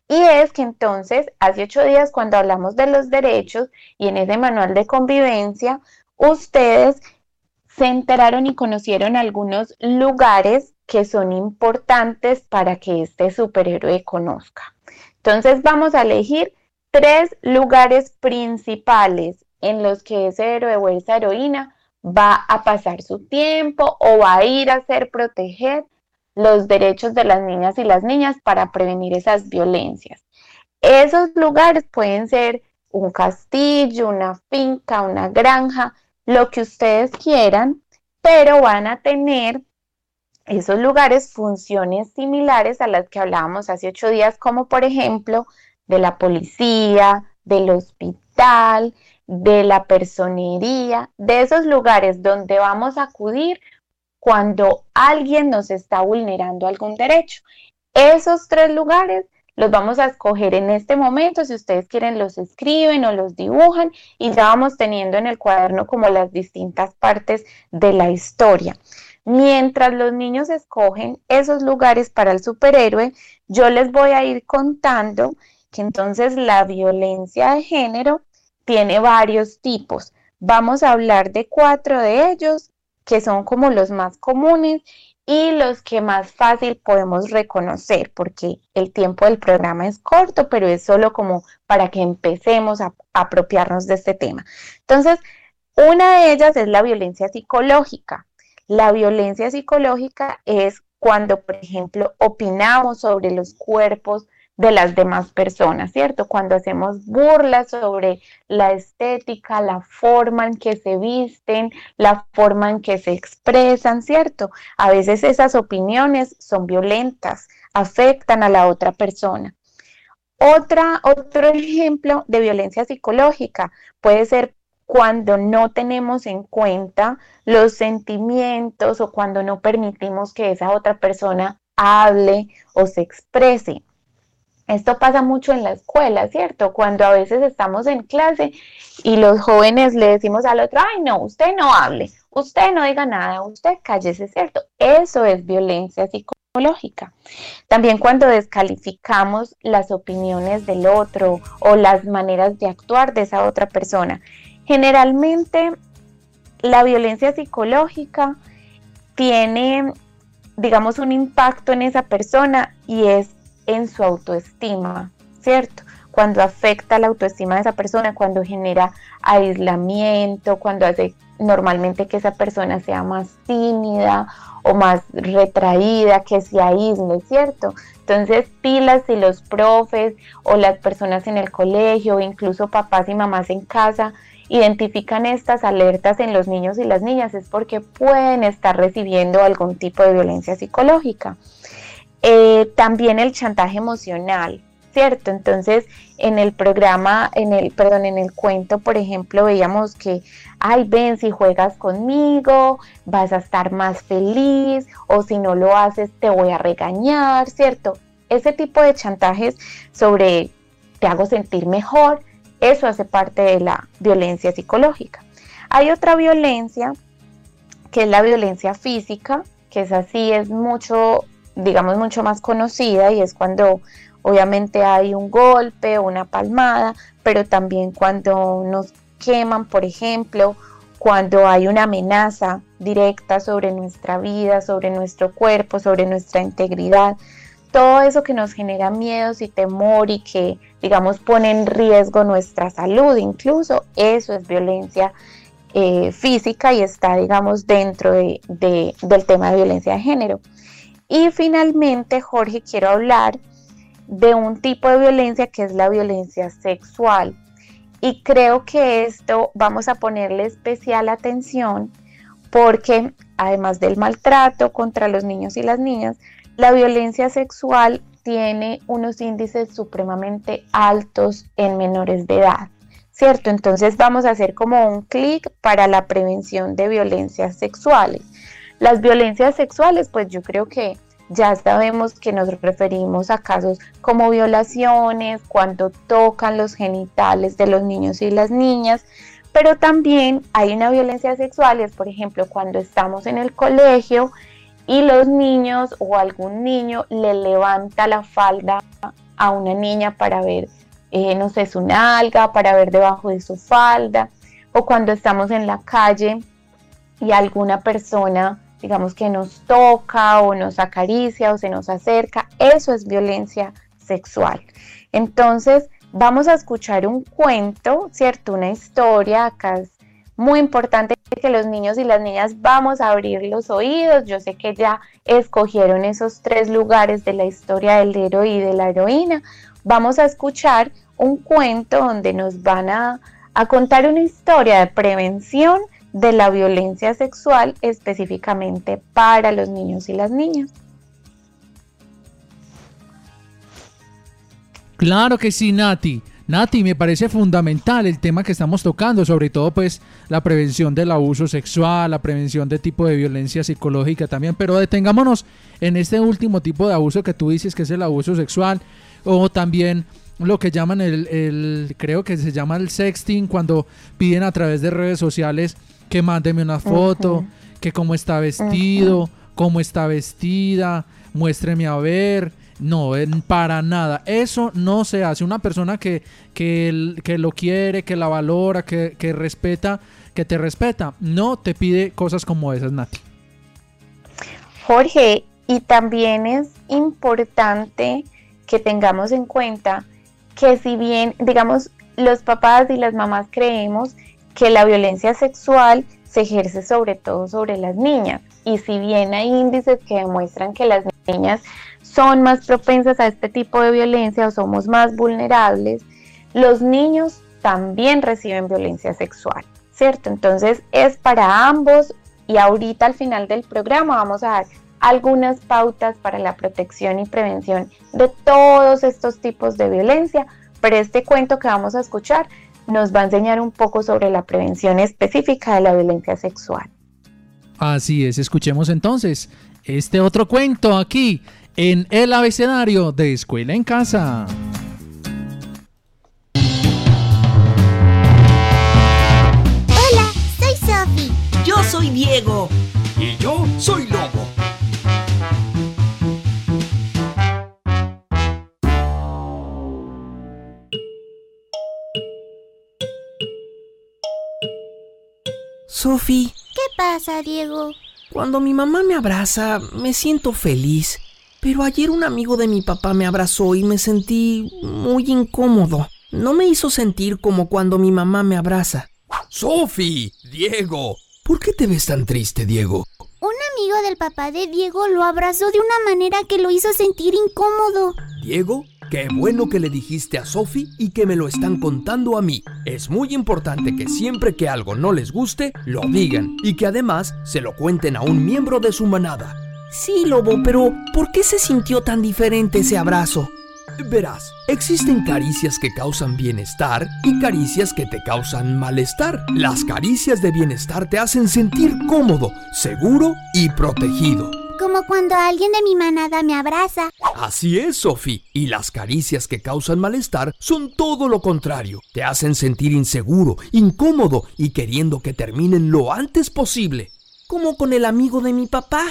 Y es que entonces, hace ocho días, cuando hablamos de los derechos y en ese manual de convivencia, ustedes se enteraron y conocieron algunos lugares que son importantes para que este superhéroe conozca. Entonces vamos a elegir tres lugares principales en los que ese héroe o esa heroína va a pasar su tiempo o va a ir a hacer proteger los derechos de las niñas y las niñas para prevenir esas violencias. Esos lugares pueden ser un castillo, una finca, una granja, lo que ustedes quieran, pero van a tener esos lugares funciones similares a las que hablábamos hace ocho días, como por ejemplo de la policía, del hospital, de la personería, de esos lugares donde vamos a acudir cuando alguien nos está vulnerando algún derecho. Esos tres lugares los vamos a escoger en este momento, si ustedes quieren los escriben o los dibujan y ya vamos teniendo en el cuaderno como las distintas partes de la historia. Mientras los niños escogen esos lugares para el superhéroe, yo les voy a ir contando que entonces la violencia de género tiene varios tipos. Vamos a hablar de cuatro de ellos que son como los más comunes y los que más fácil podemos reconocer, porque el tiempo del programa es corto, pero es solo como para que empecemos a, apropiarnos de este tema. Entonces, una de ellas es la violencia psicológica. La violencia psicológica es cuando, por ejemplo, opinamos sobre los cuerpos de las demás personas, ¿cierto? Cuando hacemos burlas sobre la estética, la forma en que se visten, la forma en que se expresan, ¿cierto? A veces esas opiniones son violentas, afectan a la otra persona. Otra, otro ejemplo de violencia psicológica puede ser cuando no tenemos en cuenta los sentimientos o cuando no permitimos que esa otra persona hable o se exprese. Esto pasa mucho en la escuela, ¿cierto? Cuando a veces estamos en clase y los jóvenes le decimos al otro, ay, no, usted no hable, usted no diga nada, usted cállese, ¿cierto? Eso es violencia psicológica. También cuando descalificamos las opiniones del otro o las maneras de actuar de esa otra persona. Generalmente la violencia psicológica tiene, digamos, un impacto en esa persona y es en su autoestima, ¿cierto? Cuando afecta la autoestima de esa persona, cuando genera aislamiento, cuando hace normalmente que esa persona sea más tímida o más retraída, que se aísle, ¿cierto? Entonces, pilas si los profes o las personas en el colegio, o incluso papás y mamás en casa, identifican estas alertas en los niños y las niñas, es porque pueden estar recibiendo algún tipo de violencia psicológica. Eh, también el chantaje emocional, ¿cierto? Entonces, en el programa, en el, perdón, en el cuento, por ejemplo, veíamos que, ay, ven, si juegas conmigo, vas a estar más feliz, o si no lo haces, te voy a regañar, ¿cierto? Ese tipo de chantajes sobre te hago sentir mejor, eso hace parte de la violencia psicológica. Hay otra violencia, que es la violencia física, que es así, es mucho digamos, mucho más conocida y es cuando obviamente hay un golpe o una palmada, pero también cuando nos queman, por ejemplo, cuando hay una amenaza directa sobre nuestra vida, sobre nuestro cuerpo, sobre nuestra integridad, todo eso que nos genera miedos y temor y que, digamos, pone en riesgo nuestra salud, incluso eso es violencia eh, física y está, digamos, dentro de, del tema de violencia de género. Y finalmente, Jorge, quiero hablar de un tipo de violencia que es la violencia sexual. Y creo que esto vamos a ponerle especial atención porque además del maltrato contra los niños y las niñas, la violencia sexual tiene unos índices supremamente altos en menores de edad, ¿cierto? Entonces vamos a hacer como un clic para la prevención de violencias sexuales. Las violencias sexuales, pues yo creo que ya sabemos que nos referimos a casos como violaciones, cuando tocan los genitales de los niños y las niñas, pero también hay una violencia sexual, es por ejemplo cuando estamos en el colegio y los niños o algún niño le levanta la falda a una niña para ver, eh, no sé, su nalga, para ver debajo de su falda, o cuando estamos en la calle y alguna persona digamos que nos toca o nos acaricia o se nos acerca, eso es violencia sexual. Entonces, vamos a escuchar un cuento, ¿cierto? Una historia, acá es muy importante que los niños y las niñas vamos a abrir los oídos. Yo sé que ya escogieron esos tres lugares de la historia del héroe y de la heroína. Vamos a escuchar un cuento donde nos van a, a contar una historia de prevención de la violencia sexual específicamente para los niños y las niñas. Claro que sí, Nati. Nati, me parece fundamental el tema que estamos tocando, sobre todo pues la prevención del abuso sexual, la prevención de tipo de violencia psicológica también, pero detengámonos en este último tipo de abuso que tú dices que es el abuso sexual o también lo que llaman el, el creo que se llama el sexting cuando piden a través de redes sociales que mándeme una foto, que cómo está vestido, cómo está vestida, muéstreme a ver. No, para nada. Eso no se hace. Una persona que, que, que lo quiere, que la valora, que, que, respeta, que te respeta, no te pide cosas como esas, Nati. Jorge, y también es importante que tengamos en cuenta que si bien, digamos, los papás y las mamás creemos que la violencia sexual se ejerce sobre todo sobre las niñas. Y si bien hay índices que demuestran que las niñas son más propensas a este tipo de violencia o somos más vulnerables, los niños también reciben violencia sexual, ¿cierto? Entonces es para ambos y ahorita al final del programa vamos a dar algunas pautas para la protección y prevención de todos estos tipos de violencia, pero este cuento que vamos a escuchar nos va a enseñar un poco sobre la prevención específica de la violencia sexual. Así es, escuchemos entonces este otro cuento aquí en el abecedario de Escuela en Casa. Hola, soy Sofi. Yo soy Diego. Y yo soy Lobo. Sofi. ¿Qué pasa, Diego? Cuando mi mamá me abraza, me siento feliz. Pero ayer un amigo de mi papá me abrazó y me sentí muy incómodo. No me hizo sentir como cuando mi mamá me abraza. Sofi, Diego, ¿por qué te ves tan triste, Diego? Un amigo del papá de Diego lo abrazó de una manera que lo hizo sentir incómodo. Diego, Qué bueno que le dijiste a Sophie y que me lo están contando a mí. Es muy importante que siempre que algo no les guste, lo digan y que además se lo cuenten a un miembro de su manada. Sí, Lobo, pero ¿por qué se sintió tan diferente ese abrazo? Verás, existen caricias que causan bienestar y caricias que te causan malestar. Las caricias de bienestar te hacen sentir cómodo, seguro y protegido. Como cuando alguien de mi manada me abraza. Así es, Sophie. Y las caricias que causan malestar son todo lo contrario. Te hacen sentir inseguro, incómodo y queriendo que terminen lo antes posible. Como con el amigo de mi papá.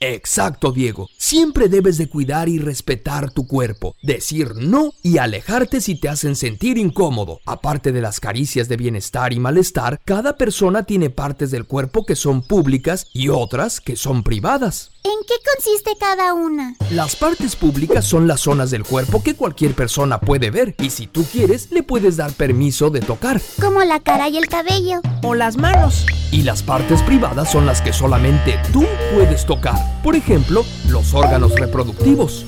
Exacto, Diego. Siempre debes de cuidar y respetar tu cuerpo, decir no y alejarte si te hacen sentir incómodo. Aparte de las caricias de bienestar y malestar, cada persona tiene partes del cuerpo que son públicas y otras que son privadas. ¿En qué consiste cada una? Las partes públicas son las zonas del cuerpo que cualquier persona puede ver y si tú quieres le puedes dar permiso de tocar. Como la cara y el cabello. O las manos. Y las partes privadas son las que solamente tú puedes tocar. Por ejemplo, los órganos reproductivos.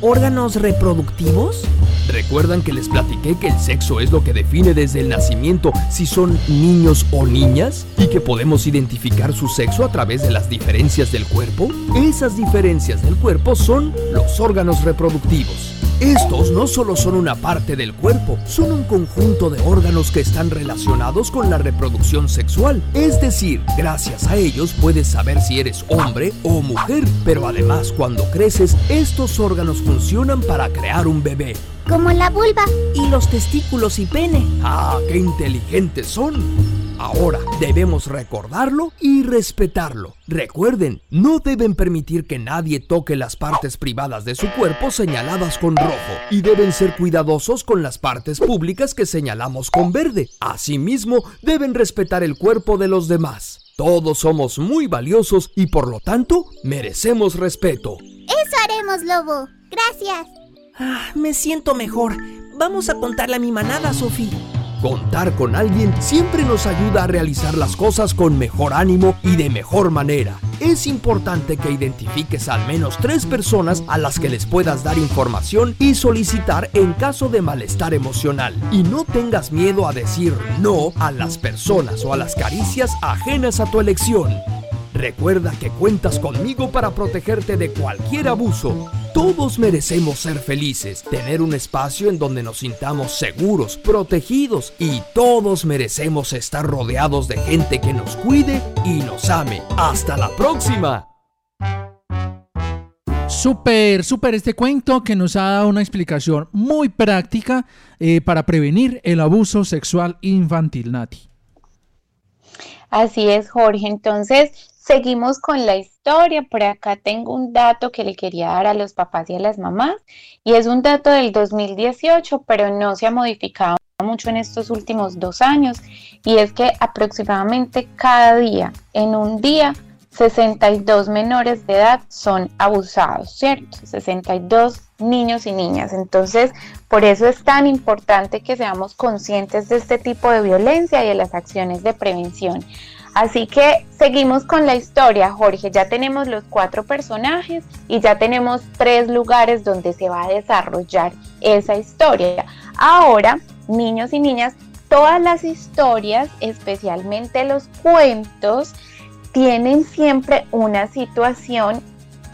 ¿Órganos reproductivos? ¿Recuerdan que les platiqué que el sexo es lo que define desde el nacimiento si son niños o niñas? ¿Y que podemos identificar su sexo a través de las diferencias del cuerpo? Esas diferencias del cuerpo son los órganos reproductivos. Estos no solo son una parte del cuerpo, son un conjunto de órganos que están relacionados con la reproducción sexual. Es decir, gracias a ellos puedes saber si eres hombre o mujer. Pero además, cuando creces, estos órganos funcionan para crear un bebé. Como la vulva. Y los testículos y pene. ¡Ah, qué inteligentes son! Ahora debemos recordarlo y respetarlo. Recuerden, no deben permitir que nadie toque las partes privadas de su cuerpo señaladas con rojo y deben ser cuidadosos con las partes públicas que señalamos con verde. Asimismo, deben respetar el cuerpo de los demás. Todos somos muy valiosos y por lo tanto merecemos respeto. Eso haremos, lobo. Gracias. Ah, me siento mejor. Vamos a contarle a mi manada, Sofía. Contar con alguien siempre nos ayuda a realizar las cosas con mejor ánimo y de mejor manera. Es importante que identifiques al menos tres personas a las que les puedas dar información y solicitar en caso de malestar emocional. Y no tengas miedo a decir no a las personas o a las caricias ajenas a tu elección. Recuerda que cuentas conmigo para protegerte de cualquier abuso. Todos merecemos ser felices, tener un espacio en donde nos sintamos seguros, protegidos y todos merecemos estar rodeados de gente que nos cuide y nos ame. ¡Hasta la próxima! Súper, súper este cuento que nos ha dado una explicación muy práctica eh, para prevenir el abuso sexual infantil, Nati. Así es, Jorge. Entonces, seguimos con la historia. Por acá tengo un dato que le quería dar a los papás y a las mamás. Y es un dato del 2018, pero no se ha modificado mucho en estos últimos dos años. Y es que aproximadamente cada día, en un día, 62 menores de edad son abusados, ¿cierto? 62 niños y niñas. Entonces, por eso es tan importante que seamos conscientes de este tipo de violencia y de las acciones de prevención. Así que seguimos con la historia, Jorge. Ya tenemos los cuatro personajes y ya tenemos tres lugares donde se va a desarrollar esa historia. Ahora, niños y niñas, todas las historias, especialmente los cuentos, tienen siempre una situación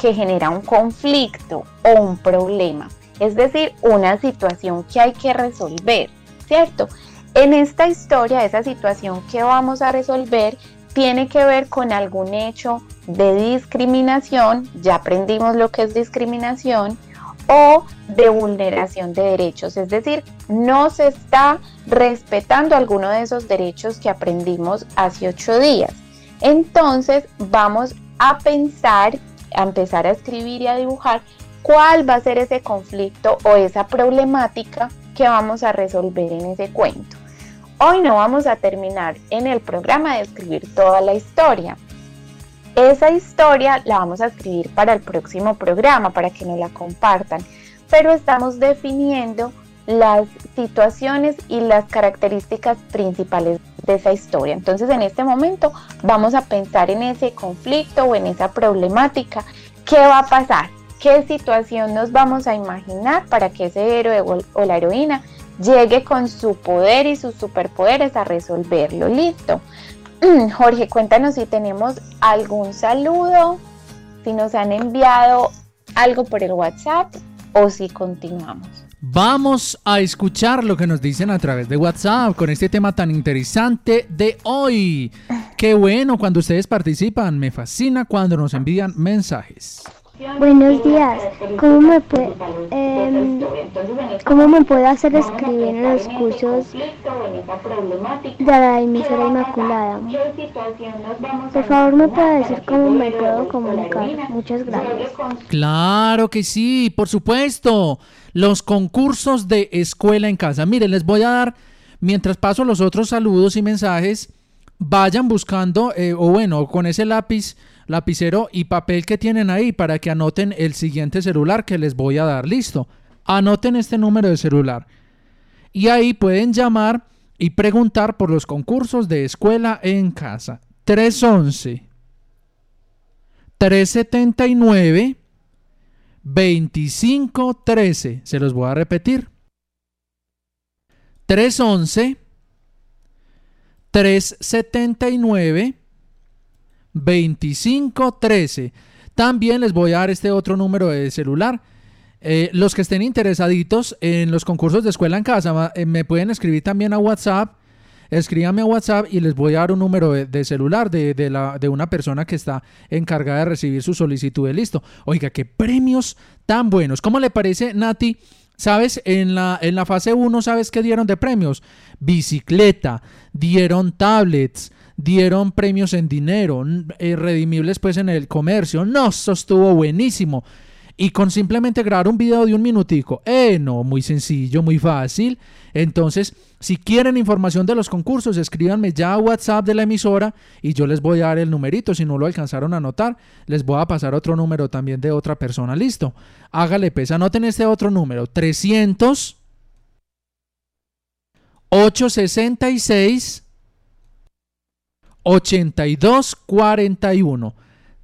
que genera un conflicto o un problema, es decir, una situación que hay que resolver, ¿cierto? En esta historia, esa situación que vamos a resolver tiene que ver con algún hecho de discriminación, ya aprendimos lo que es discriminación, o de vulneración de derechos, es decir, no se está respetando alguno de esos derechos que aprendimos hace ocho días. Entonces vamos a pensar, a empezar a escribir y a dibujar cuál va a ser ese conflicto o esa problemática que vamos a resolver en ese cuento. Hoy no vamos a terminar en el programa de escribir toda la historia. Esa historia la vamos a escribir para el próximo programa, para que nos la compartan, pero estamos definiendo las situaciones y las características principales de esa historia. Entonces en este momento vamos a pensar en ese conflicto o en esa problemática. ¿Qué va a pasar? ¿Qué situación nos vamos a imaginar para que ese héroe o la heroína llegue con su poder y sus superpoderes a resolverlo? Listo. Jorge, cuéntanos si tenemos algún saludo, si nos han enviado algo por el WhatsApp o si continuamos. Vamos a escuchar lo que nos dicen a través de WhatsApp con este tema tan interesante de hoy. Qué bueno cuando ustedes participan, me fascina cuando nos envían mensajes. Buenos días. ¿Cómo me, puede, em, ¿Cómo me puedo hacer escribir los cursos de la emisora Inmaculada? Por favor, me puede decir cómo me puedo comunicar. Muchas gracias. Claro que sí, por supuesto. Los concursos de escuela en casa. Miren, les voy a dar, mientras paso los otros saludos y mensajes, vayan buscando, eh, o bueno, con ese lápiz lapicero y papel que tienen ahí para que anoten el siguiente celular que les voy a dar. Listo. Anoten este número de celular. Y ahí pueden llamar y preguntar por los concursos de escuela en casa. 311 379 2513. Se los voy a repetir. 311 379 2513. También les voy a dar este otro número de celular. Eh, los que estén interesaditos en los concursos de escuela en casa, eh, me pueden escribir también a WhatsApp. Escríbame a WhatsApp y les voy a dar un número de, celular de, la, de una persona que está encargada de recibir su solicitud de listo. Oiga, qué premios tan buenos. ¿Cómo le parece, Nati? ¿Sabes? En la, en la fase 1, ¿sabes qué dieron de premios? Bicicleta, dieron tablets, dieron premios en dinero, eh, redimibles pues en el comercio. No, eso estuvo buenísimo. Y con simplemente grabar un video de un minutico. Eh, no, muy sencillo, muy fácil. Entonces, si quieren información de los concursos, escríbanme ya a WhatsApp de la emisora y yo les voy a dar el numerito. Si no lo alcanzaron a anotar, les voy a pasar otro número también de otra persona. Listo. Hágale pues, anoten este otro número. 300 866 8241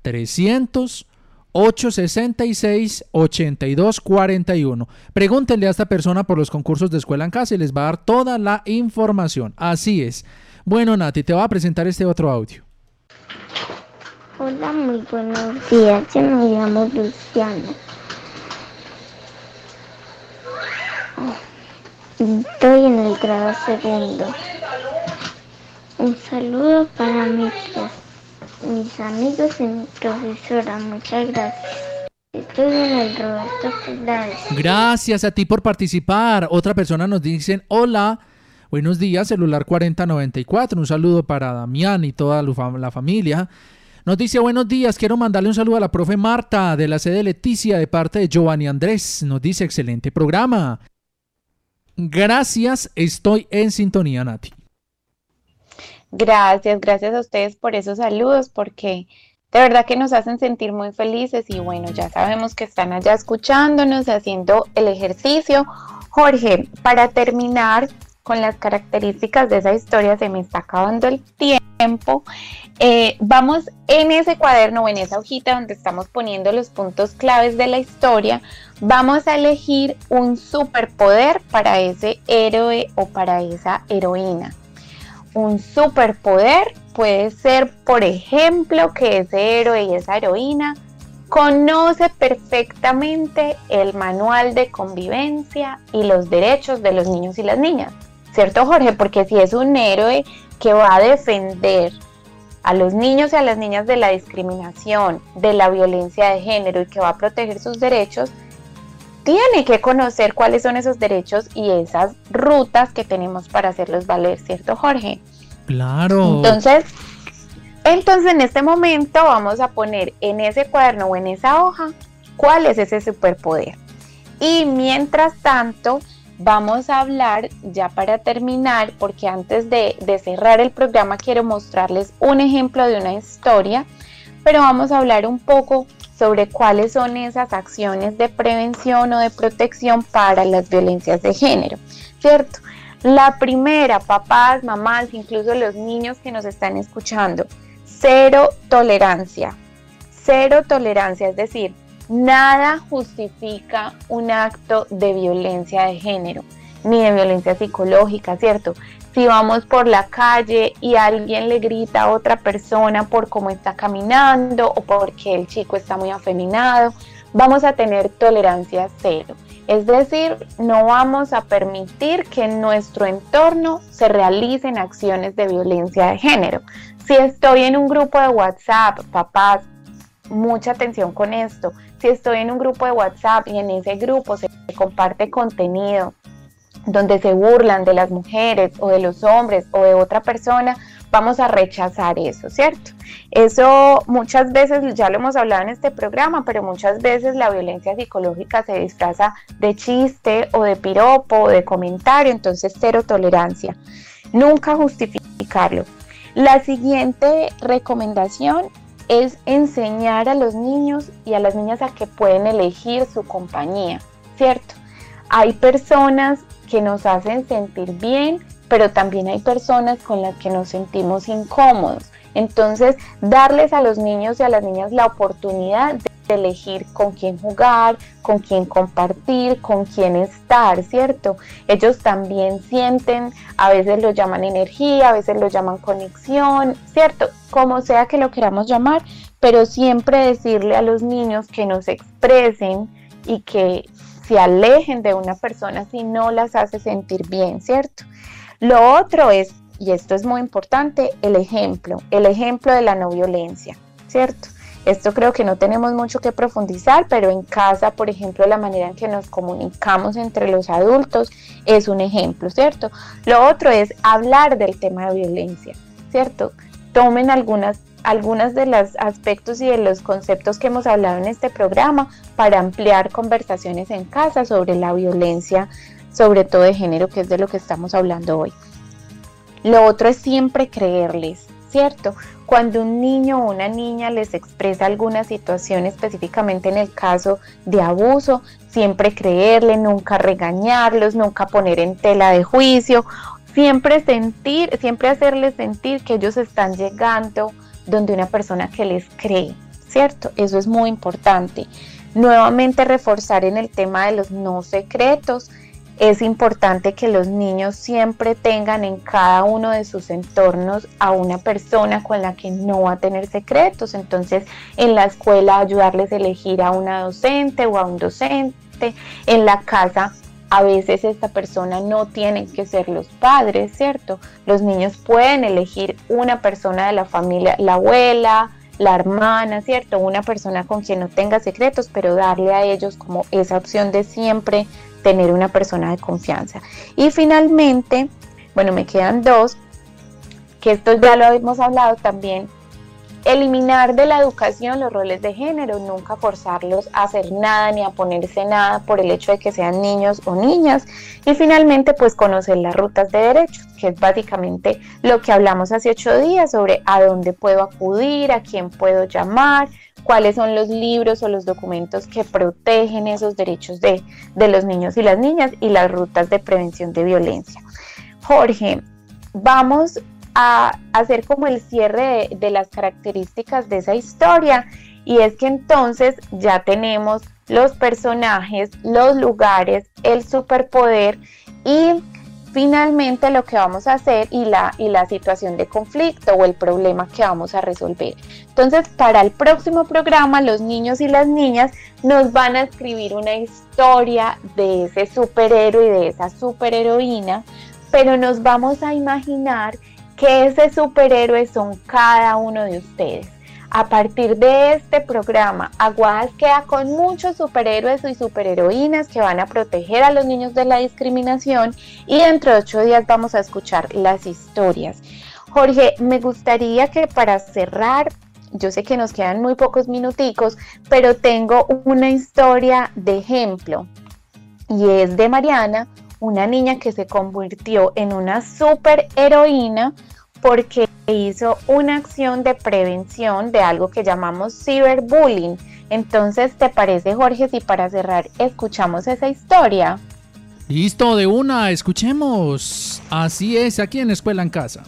300 866 8241. Pregúntenle a esta persona por los concursos de escuela en casa y les va a dar toda la información. Así es. Bueno, Nati, te voy a presentar este otro audio. Hola, muy buenos días. Yo me llamo Luciano. Estoy en el grado segundo. Un saludo para mis, mis amigos y mi profesora. Muchas gracias. El Roberto Gracias a ti por participar. Otra persona nos dice, hola, buenos días, celular 4094. Un saludo para Damián y toda la familia. Nos dice, buenos días, quiero mandarle un saludo a la profe Marta de la sede Leticia de parte de Giovanni Andrés. Nos dice, excelente programa. Gracias, estoy en sintonía, Nati. Gracias, gracias a ustedes por esos saludos, porque de verdad que nos hacen sentir muy felices y bueno, ya sabemos que están allá escuchándonos, haciendo el ejercicio. Jorge, para terminar con las características de esa historia, se me está acabando el tiempo. Eh, vamos en ese cuaderno o en esa hojita donde estamos poniendo los puntos claves de la historia, vamos a elegir un superpoder para ese héroe o para esa heroína un superpoder puede ser, por ejemplo, que ese héroe y esa heroína conoce perfectamente el manual de convivencia y los derechos de los niños y las niñas. ¿Cierto, Jorge? Porque si es un héroe que va a defender a los niños y a las niñas de la discriminación, de la violencia de género y que va a proteger sus derechos, tiene que conocer cuáles son esos derechos y esas rutas que tenemos para hacerlos valer, ¿cierto, Jorge? Claro. Entonces, entonces en este momento vamos a poner en ese cuaderno o en esa hoja cuál es ese superpoder. Y mientras tanto, vamos a hablar ya para terminar, porque antes de, de cerrar el programa quiero mostrarles un ejemplo de una historia, pero vamos a hablar un poco sobre cuáles son esas acciones de prevención o de protección para las violencias de género, ¿cierto? La primera, papás, mamás, incluso los niños que nos están escuchando, cero tolerancia, cero tolerancia, es decir, nada justifica un acto de violencia de género, ni de violencia psicológica, ¿cierto? Si vamos por la calle y alguien le grita a otra persona por cómo está caminando o porque el chico está muy afeminado, vamos a tener tolerancia cero. Es decir, no vamos a permitir que en nuestro entorno se realicen acciones de violencia de género. Si estoy en un grupo de WhatsApp, papás, mucha atención con esto. Si estoy en un grupo de WhatsApp y en ese grupo se comparte contenido donde se burlan de las mujeres o de los hombres o de otra persona, vamos a rechazar eso, ¿cierto? Eso muchas veces, ya lo hemos hablado en este programa, pero muchas veces la violencia psicológica se disfraza de chiste o de piropo o de comentario, entonces cero tolerancia. Nunca justificarlo. La siguiente recomendación es enseñar a los niños y a las niñas a que pueden elegir su compañía, ¿cierto? Hay personas que nos hacen sentir bien, pero también hay personas con las que nos sentimos incómodos. Entonces, darles a los niños y a las niñas la oportunidad de elegir con quién jugar, con quién compartir, con quién estar, ¿cierto? Ellos también sienten, a veces lo llaman energía, a veces lo llaman conexión, ¿cierto? Como sea que lo queramos llamar, pero siempre decirle a los niños que nos expresen y que se alejen de una persona si no las hace sentir bien, ¿cierto? Lo otro es, y esto es muy importante, el ejemplo, el ejemplo de la no violencia, ¿cierto? Esto creo que no tenemos mucho que profundizar, pero en casa, por ejemplo, la manera en que nos comunicamos entre los adultos es un ejemplo, ¿cierto? Lo otro es hablar del tema de violencia, ¿cierto? Tomen algunas algunos de los aspectos y de los conceptos que hemos hablado en este programa para ampliar conversaciones en casa sobre la violencia sobre todo de género, que es de lo que estamos hablando hoy. Lo otro es siempre creerles, ¿cierto? Cuando un niño o una niña les expresa alguna situación, específicamente en el caso de abuso, siempre creerle, nunca regañarlos, nunca poner en tela de juicio, siempre sentir, siempre hacerles sentir que ellos están llegando donde una persona que les cree, ¿cierto? Eso es muy importante. Nuevamente reforzar en el tema de los no secretos, es importante que los niños siempre tengan en cada uno de sus entornos a una persona con la que no va a tener secretos. Entonces, en la escuela ayudarles a elegir a una docente o a un docente. En la casa, a veces esta persona no tiene que ser los padres, ¿cierto? Los niños pueden elegir una persona de la familia, la abuela, la hermana, ¿cierto? Una persona con quien no tenga secretos, pero darle a ellos como esa opción de siempre tener una persona de confianza. Y finalmente, bueno, me quedan dos, que esto ya lo hemos hablado también, eliminar de la educación los roles de género, nunca forzarlos a hacer nada ni a ponerse nada por el hecho de que sean niños o niñas. Y finalmente, pues conocer las rutas de derechos, que es básicamente lo que hablamos hace ocho días sobre a dónde puedo acudir, a quién puedo llamar, cuáles son los libros o los documentos que protegen esos derechos de, los niños y las niñas y las rutas de prevención de violencia. Jorge, vamos a hacer como el cierre de, de las características de esa historia y es que entonces ya tenemos los personajes, los lugares, el superpoder y finalmente lo que vamos a hacer y la, y la situación de conflicto o el problema que vamos a resolver. Entonces, para el próximo programa, los niños y las niñas nos van a escribir una historia de ese superhéroe y de esa superheroína, pero nos vamos a imaginar ese superhéroe son cada uno de ustedes. A partir de este programa, Aguadas queda con muchos superhéroes y superheroínas que van a proteger a los niños de la discriminación y dentro de ocho días vamos a escuchar las historias. Jorge, me gustaría que para cerrar, yo sé que nos quedan muy pocos minuticos, pero tengo una historia de ejemplo y es de Mariana, una niña que se convirtió en una superheroína porque hizo una acción de prevención de algo que llamamos ciberbullying. Entonces, ¿te parece, Jorge, si para cerrar escuchamos esa historia? Listo, de una, escuchemos. Así es, aquí en Escuela en Casa.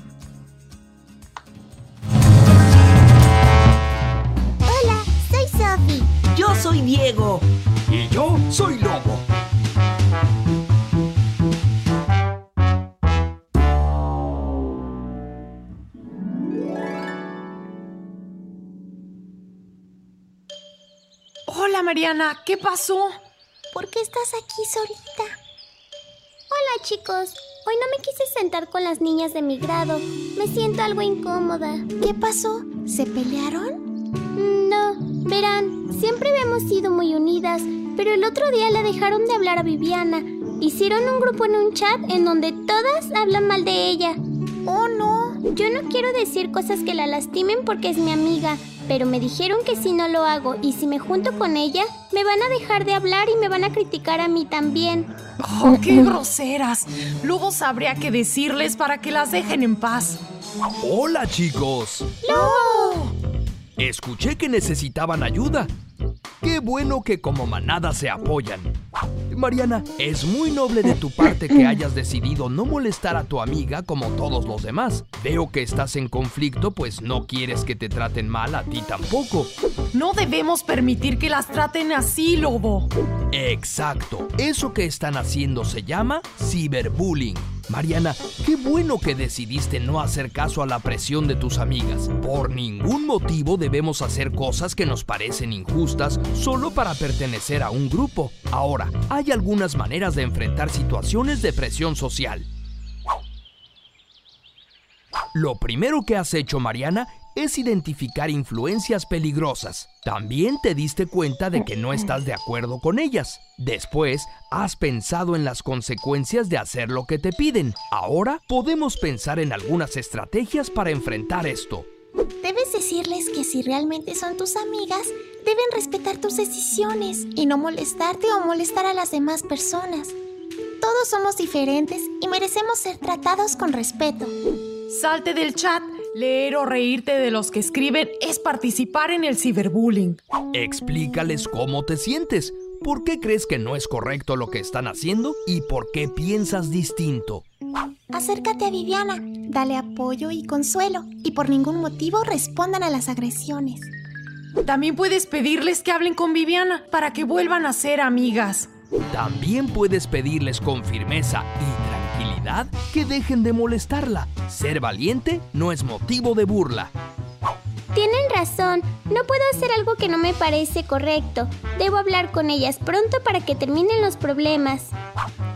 Hola, soy Sophie. Yo soy Diego. Y yo soy Lobo. Hola Mariana, ¿qué pasó? ¿Por qué estás aquí solita? Hola chicos, hoy no me quise sentar con las niñas de mi grado. Me siento algo incómoda. ¿Qué pasó? ¿Se pelearon? No, verán, siempre habíamos sido muy unidas, pero el otro día le dejaron de hablar a Viviana. Hicieron un grupo en un chat en donde todas hablan mal de ella. Oh, no. Yo no quiero decir cosas que la lastimen porque es mi amiga, pero me dijeron que si no lo hago y si me junto con ella, me van a dejar de hablar y me van a criticar a mí también. ¡Oh, qué groseras! Luego sabría qué decirles para que las dejen en paz. Hola chicos. ¡No! Escuché que necesitaban ayuda. Qué bueno que como manada se apoyan. Mariana, es muy noble de tu parte que hayas decidido no molestar a tu amiga como todos los demás. Veo que estás en conflicto, pues no quieres que te traten mal a ti tampoco. No debemos permitir que las traten así, lobo. Exacto. Eso que están haciendo se llama ciberbullying. Mariana, qué bueno que decidiste no hacer caso a la presión de tus amigas. Por ningún motivo debemos hacer cosas que nos parecen injustas solo para pertenecer a un grupo. Ahora, hay algunas maneras de enfrentar situaciones de presión social. Lo primero que has hecho, Mariana, es identificar influencias peligrosas. También te diste cuenta de que no estás de acuerdo con ellas. Después, has pensado en las consecuencias de hacer lo que te piden. Ahora podemos pensar en algunas estrategias para enfrentar esto. Debes decirles que si realmente son tus amigas, deben respetar tus decisiones y no molestarte o molestar a las demás personas. Todos somos diferentes y merecemos ser tratados con respeto. Salte del chat. Leer o reírte de los que escriben es participar en el ciberbullying. Explícales cómo te sientes. ¿Por qué crees que no es correcto lo que están haciendo? ¿Y por qué piensas distinto? Acércate a Viviana, dale apoyo y consuelo, y por ningún motivo respondan a las agresiones. También puedes pedirles que hablen con Viviana para que vuelvan a ser amigas. También puedes pedirles con firmeza y que dejen de molestarla. Ser valiente no es motivo de burla. Tienen razón, no puedo hacer algo que no me parece correcto. Debo hablar con ellas pronto para que terminen los problemas.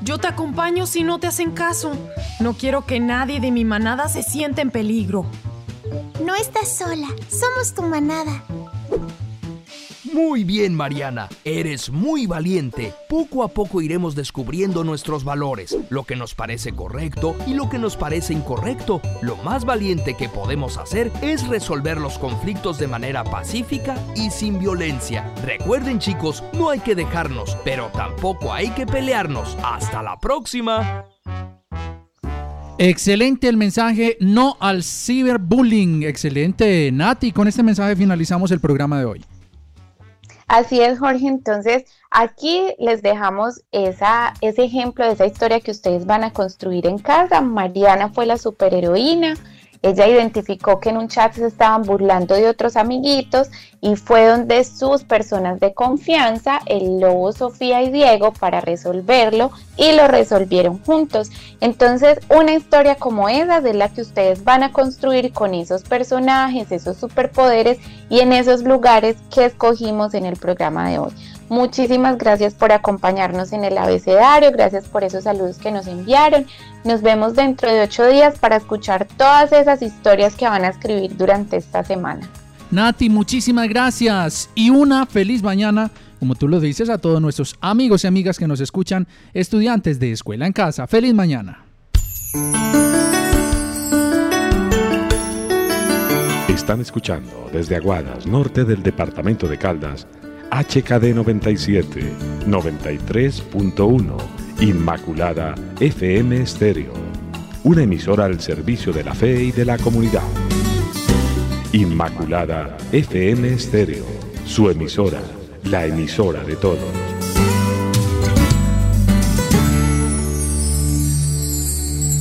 Yo te acompaño si no te hacen caso. No quiero que nadie de mi manada se sienta en peligro. No estás sola, somos tu manada. Muy bien, Mariana. Eres muy valiente. Poco a poco iremos descubriendo nuestros valores, lo que nos parece correcto y lo que nos parece incorrecto. Lo más valiente que podemos hacer es resolver los conflictos de manera pacífica y sin violencia. Recuerden, chicos, no hay que dejarnos, pero tampoco hay que pelearnos. Hasta la próxima. Excelente el mensaje, no al ciberbullying. Excelente, Nati. Con este mensaje finalizamos el programa de hoy. Así es, Jorge. Entonces, aquí les dejamos esa, ese ejemplo de esa historia que ustedes van a construir en casa. Mariana fue la superheroína. Ella identificó que en un chat se estaban burlando de otros amiguitos y fue donde sus personas de confianza, el lobo, Sofía y Diego, para resolverlo y lo resolvieron juntos. Entonces, una historia como esa es la que ustedes van a construir con esos personajes, esos superpoderes y en esos lugares que escogimos en el programa de hoy. Muchísimas gracias por acompañarnos en el abecedario, gracias por esos saludos que nos enviaron. Nos vemos dentro de ocho días para escuchar todas esas historias que van a escribir durante esta semana. Nati, muchísimas gracias y una feliz mañana, como tú lo dices, a todos nuestros amigos y amigas que nos escuchan, estudiantes de Escuela en Casa. Feliz mañana. Están escuchando desde Aguadas, norte del departamento de Caldas, HKD 97, 93.1, Inmaculada FM Estéreo, una emisora al servicio de la fe y de la comunidad. Inmaculada FM Estéreo, su emisora, la emisora de todos.